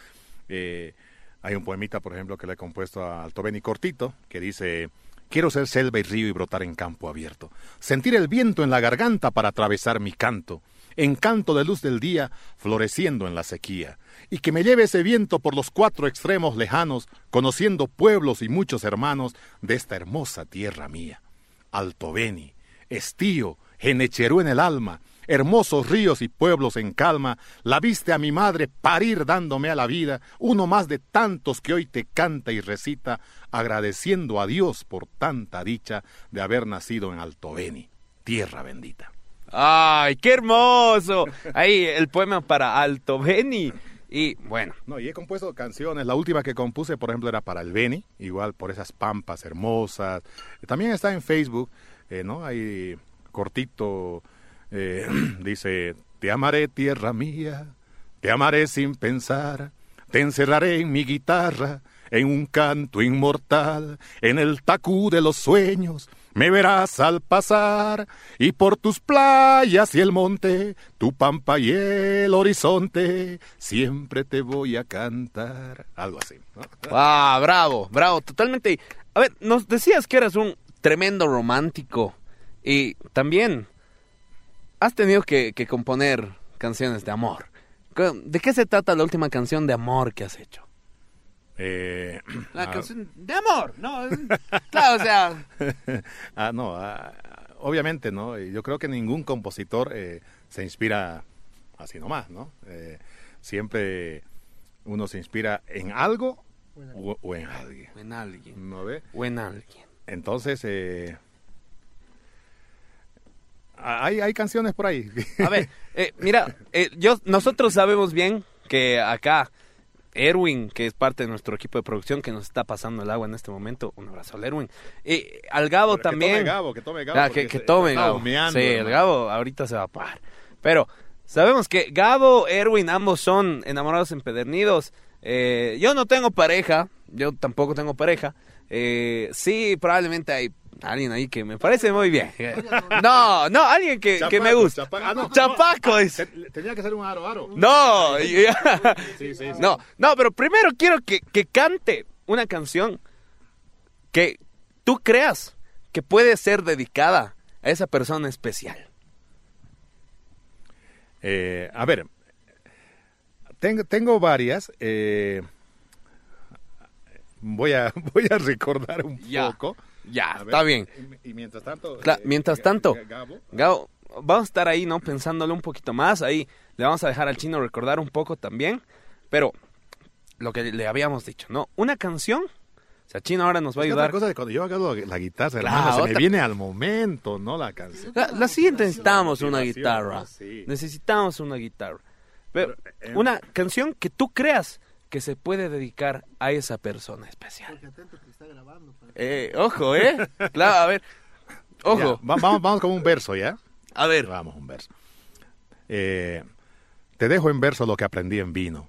Eh, hay un poemita, por ejemplo, que le he compuesto a Altobeni Cortito, que dice, quiero ser selva y río y brotar en campo abierto, sentir el viento en la garganta para atravesar mi canto, encanto de luz del día floreciendo en la sequía, y que me lleve ese viento por los cuatro extremos lejanos, conociendo pueblos y muchos hermanos de esta hermosa tierra mía. Alto Beni, Estío, Genecherú en el alma, hermosos ríos y pueblos en calma, la viste a mi madre parir dándome a la vida, uno más de tantos que hoy te canta y recita, agradeciendo a Dios por tanta dicha de haber nacido en Alto Beni, tierra bendita. ¡Ay, qué hermoso! Ahí el poema para Alto Beni Y bueno, No, y he compuesto canciones. La última que compuse, por ejemplo, era para el Beni, igual por esas pampas hermosas. También está en Facebook, eh, ¿no? Ahí cortito, eh, dice, te amaré tierra mía, te amaré sin pensar, te encerraré en mi guitarra, en un canto inmortal, en el tacú de los sueños. Me verás al pasar y por tus playas y el monte, tu pampa y el horizonte, siempre te voy a cantar. Algo así. ¿no? ah, bravo, bravo, totalmente. A ver, nos decías que eras un tremendo romántico y también has tenido que, que componer canciones de amor. ¿De qué se trata la última canción de amor que has hecho? Eh, La ah, canción de amor, ¿no? Claro, o sea, ah, no, ah, obviamente, ¿no? Yo creo que ningún compositor eh, se inspira así nomás, ¿no? Eh, siempre uno se inspira en algo o, o en alguien, o en alguien, ¿no ve? o en alguien. Entonces, eh, hay, hay canciones por ahí. A ver, eh, mira, eh, yo, nosotros sabemos bien que acá Erwin, que es parte de nuestro equipo de producción, que nos está pasando el agua en este momento, un abrazo al Erwin. Eh, al Gabo Pero también. Que tome Gabo, que tome Gabo. Ah, que, que tome Gabo. humeando, sí, el. Gabo ahorita se va a parar. Pero sabemos que Gabo, Erwin, ambos son enamorados empedernidos. Eh, yo no tengo pareja, yo tampoco tengo pareja. Eh, sí, probablemente hay alguien ahí que me parece muy bien. No, no, alguien que, que me gusta. chapaco. Ah, no. Chapaco es. Te- Tenía que ser un aro, aro. No, Sí, sí, sí. no, no, pero primero quiero que, que cante una canción que tú creas que puede ser dedicada a esa persona especial. Eh, a ver, tengo, tengo varias. eh, voy, a, voy a recordar un Ya. poco. Ya, ver, está bien. Y, y mientras tanto... Cla- eh, mientras tanto, Ga- Gabo, Gabo, vamos a estar ahí, ¿no? Pensándole un poquito más. Ahí le vamos a dejar al chino recordar un poco también. Pero lo que le habíamos dicho, ¿no? Una canción. O sea, Chino ahora nos va a es ayudar. cosa de cuando yo hago la guitarra, Claro, hermano, se me viene al momento, ¿no? La canción. La, la siguiente necesitamos una guitarra. Sí. Necesitamos una guitarra. Pero, Pero, eh, una canción que tú creas que se puede dedicar a esa persona especial. Porque atento que está grabando. para- Eh, ojo, ¿eh? Claro, a ver. Ojo. Ya, va- vamos, vamos con un verso, ¿ya? A ver. Vamos, un verso. Eh, te dejo en verso lo que aprendí en vino.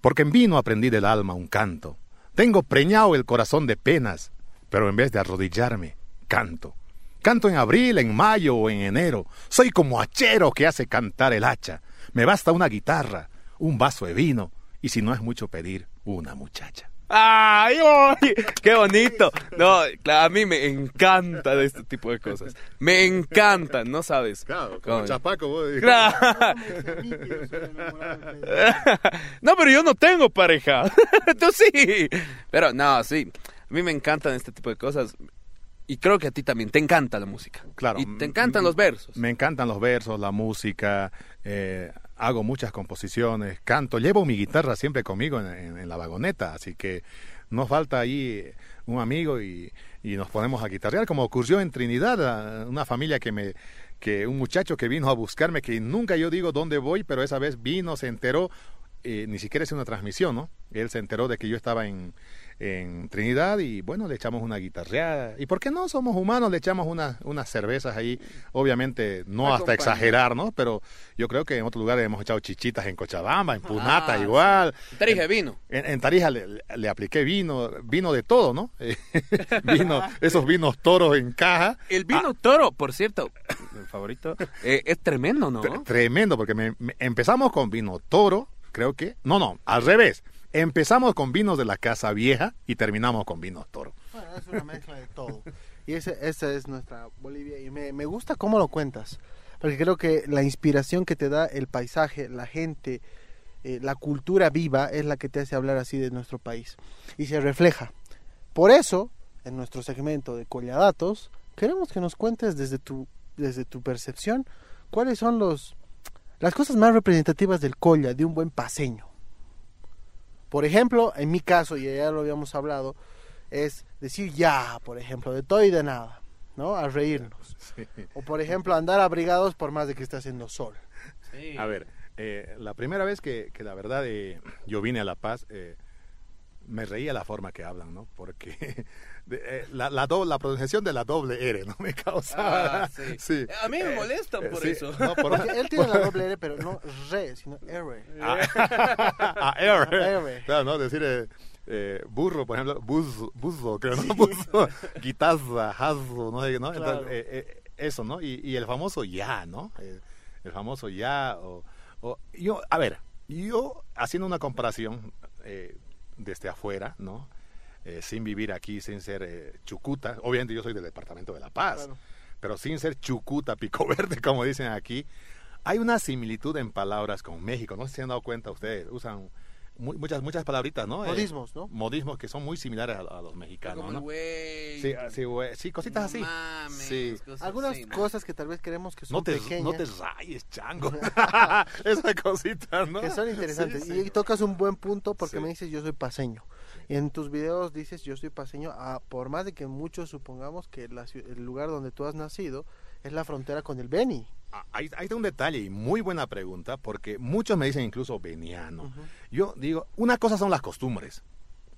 Porque en vino aprendí del alma un canto. Tengo preñado el corazón de penas, pero en vez de arrodillarme, canto. Canto en abril, en mayo o en enero. Soy como hachero que hace cantar el hacha. Me basta una guitarra, un vaso de vino, y si no es mucho pedir, una muchacha. ¡Ay, ay! ¡Qué bonito! No, claro, a mí me encanta de este tipo de cosas. Me encantan, ¿no sabes? Como- chapaco. Claro. Soy enamorado de Pedro. No, pero yo no tengo pareja. Tú sí. Pero no, sí. A mí me encantan este tipo de cosas. Y creo que a ti también te encanta la música. Claro. Y te encantan los versos. Me encantan los versos, la música, eh, hago muchas composiciones, canto, llevo mi guitarra siempre conmigo en, en- la vagoneta, así que no falta ahí un amigo y, y nos ponemos a guitarrear, como ocurrió en Trinidad, una familia que me que un muchacho que vino a buscarme, que nunca yo digo dónde voy, pero esa vez vino, se enteró, eh, ni siquiera es una transmisión, ¿no? Él se enteró de que yo estaba en, en Trinidad y bueno, le echamos una guitarreada. ¿Y por qué no? Somos humanos, le echamos una- unas cervezas ahí, obviamente no hasta exagerar, ¿no? Pero yo creo que en otros lugares hemos echado chichitas en Cochabamba, en Punata Ah, igual. Te dije vino. En, en Tarija le, le- apliqué vino, vino de todo, ¿no? vino, esos vinos toros en caja. El vino toro, por cierto, favorito, eh, es tremendo, ¿no? Tre- Tremendo, porque me- me- empezamos con vino toro, creo que. No, no, al revés. Empezamos con vinos de la Casa Vieja y terminamos con vinos toro. Bueno, es una mezcla de todo. Y ese, esa es nuestra Bolivia. Y me, gusta cómo lo cuentas. Porque creo que la inspiración que te da el paisaje, la gente, eh, la cultura viva es la que te hace hablar así de nuestro país. Y se refleja. Por eso, en nuestro segmento de Colladatos, queremos que nos cuentes desde tu, desde tu percepción cuáles son los, las cosas más representativas del colla, de un buen paseño. Por ejemplo, en mi caso, y ya lo habíamos hablado, es decir ya, por ejemplo, de todo y de nada, ¿no? A reírnos. O por ejemplo, andar abrigados por más de que esté haciendo sol. A ver, eh, la primera vez que, que la verdad eh, yo vine a La Paz, eh, me reía la forma que hablan, ¿no? Porque de- eh, la, la, do- la pronunciación de la doble R, ¿no? Me causaba... Ah, sí. sí. A mí me Eh, molestan eh, por sí, eso. no, por- Porque él tiene la doble R, pero no re, sino R. Ah, R. R. Claro, ¿no? Decir eh, eh, burro, por ejemplo, buzo, buzo creo, ¿no? Buzo, guitarra, hazo, no sé, ¿no? Entonces, Claro. eh, eh, eso, ¿no? Y, y el famoso ya, ¿no? El famoso ya, o, o- yo, a ver, yo haciendo una comparación eh, desde afuera, ¿no? Eh, sin vivir aquí, sin ser eh, chucuta, obviamente yo soy del departamento de La Paz, Claro. pero sin ser chucuta, pico verde, como dicen aquí, hay una similitud en palabras con México. No sé si se han dado cuenta ustedes. Usan mu- muchas muchas palabritas, ¿no? Eh, Modismos, ¿no? modismos que son muy similares a, a los mexicanos, Como ¿no? güey. Sí, ah, sí, güey. sí, cositas así. No mames, Sí. cosas Algunas cosas que tal vez creemos que son No te, pequeñas, no te rayes, chango. Esa cosita, ¿no? que son interesantes. Sí, sí. Y tocas un buen punto porque Sí. me dices yo soy paseño. Y en tus videos dices yo soy paseño, ah, por más de que muchos supongamos que la el lugar donde tú has nacido es la frontera con el Beni. Ah, Ahí, ahí está un detalle y muy buena pregunta porque muchos me dicen incluso veniano. Yo digo, una cosa son las costumbres,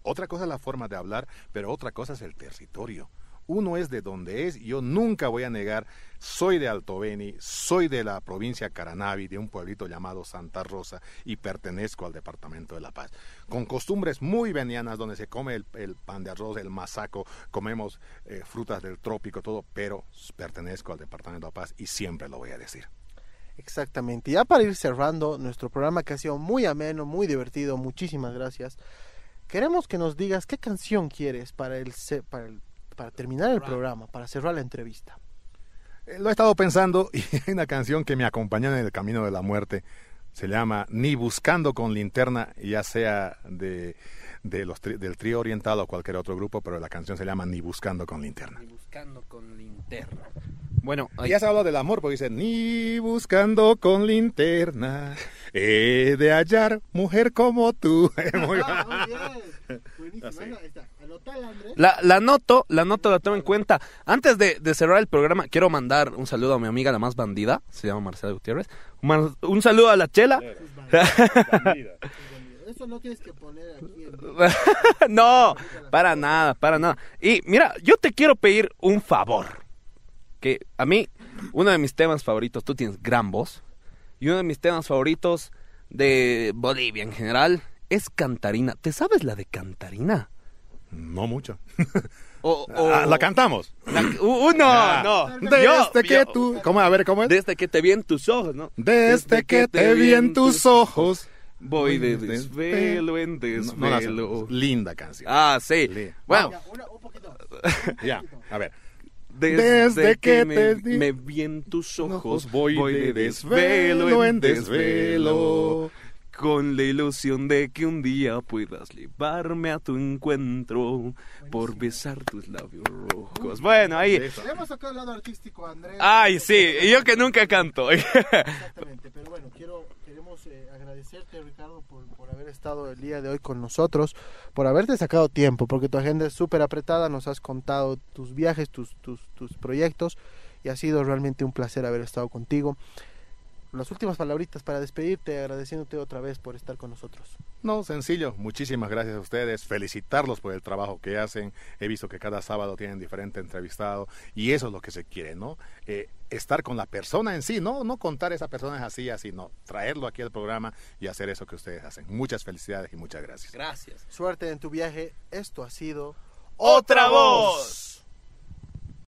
otra cosa es la forma de hablar, pero otra cosa es el territorio. Uno es de donde es, y yo nunca voy a negar, soy de Alto Beni, soy de la provincia Caranavi, de un pueblito llamado Santa Rosa, y pertenezco al departamento de La Paz. Con costumbres muy venianas, donde se come el, pan de arroz, el masaco, comemos eh, frutas del trópico, todo, pero pertenezco al departamento de La Paz y siempre lo voy a decir. Exactamente. Ya para ir cerrando nuestro programa que ha sido muy ameno, muy divertido, muchísimas gracias. Queremos que nos digas qué canción quieres para el para el- para terminar el programa, para cerrar la entrevista. Eh, Lo he estado pensando y hay una canción que me acompaña en el camino de la muerte. Se llama Ni buscando con linterna, ya sea de, de los tri- del trío oriental o cualquier otro grupo, pero la canción se llama Ni buscando con linterna. Y buscando con linterna. Bueno, Y ya se habla del amor, porque dice, ni buscando con linterna, he de hallar mujer como tú. Muy Ah, bien. Buenísimo. Así. Ahí está. La, la noto, la noto, la tomo en cuenta. Antes de, de cerrar el programa, quiero mandar un saludo a mi amiga, la más bandida, se llama Marcela Gutiérrez. Un saludo a la Chela. Eso no tienes que poner aquí en no, para nada, para nada. Y mira, yo te quiero pedir un favor. Que a mí, uno de mis temas favoritos, tú tienes gran voz. Y uno de mis temas favoritos de Bolivia en general es Cantarina. ¿Te sabes la de Cantarina? No mucho. O, o- Ah, la cantamos. la- uh, uh, no, Ah. no. Desde Yo- que yo- tú... ¿Cómo? A ver, ¿cómo es? Desde que te vi en tus ojos, ¿no? Desde que te vi en tus ojos. Voy de Voy de desvelo en No, no la desvelo. hacemos. Linda canción. ah, sí. Li- Bueno, Ya, una- un poquito. Ya, a ver. desde, Desde que, que me, te di- me vi en tus ojos, Ojos, voy, de desvelo en desvelo. Con la ilusión de que un día puedas llevarme a tu encuentro por besar tus labios rojos. Bueno, ahí. Le hemos sacado el lado artístico Andrés. Ay, sí, yo que nunca canto. Exactamente, pero bueno, quiero, queremos eh, agradecerte Ricardo por, por haber estado el día de hoy con nosotros, por haberte sacado tiempo, porque tu agenda es súper apretada, nos has contado tus viajes, tus, tus, tus proyectos, y ha sido realmente un placer haber estado contigo. Las últimas palabritas para despedirte, agradeciéndote otra vez por estar con nosotros. No, sencillo. Muchísimas gracias a ustedes. Felicitarlos por el trabajo que hacen. He visto que cada sábado tienen diferente entrevistado y eso es lo que se quiere, ¿no? Eh, estar con la persona en sí, no, no contar esa persona es así, así, no. Traerlo aquí al programa y hacer eso que ustedes hacen. Muchas felicidades y muchas gracias. Gracias. Suerte en tu viaje, esto ha sido... ¡Otra voz!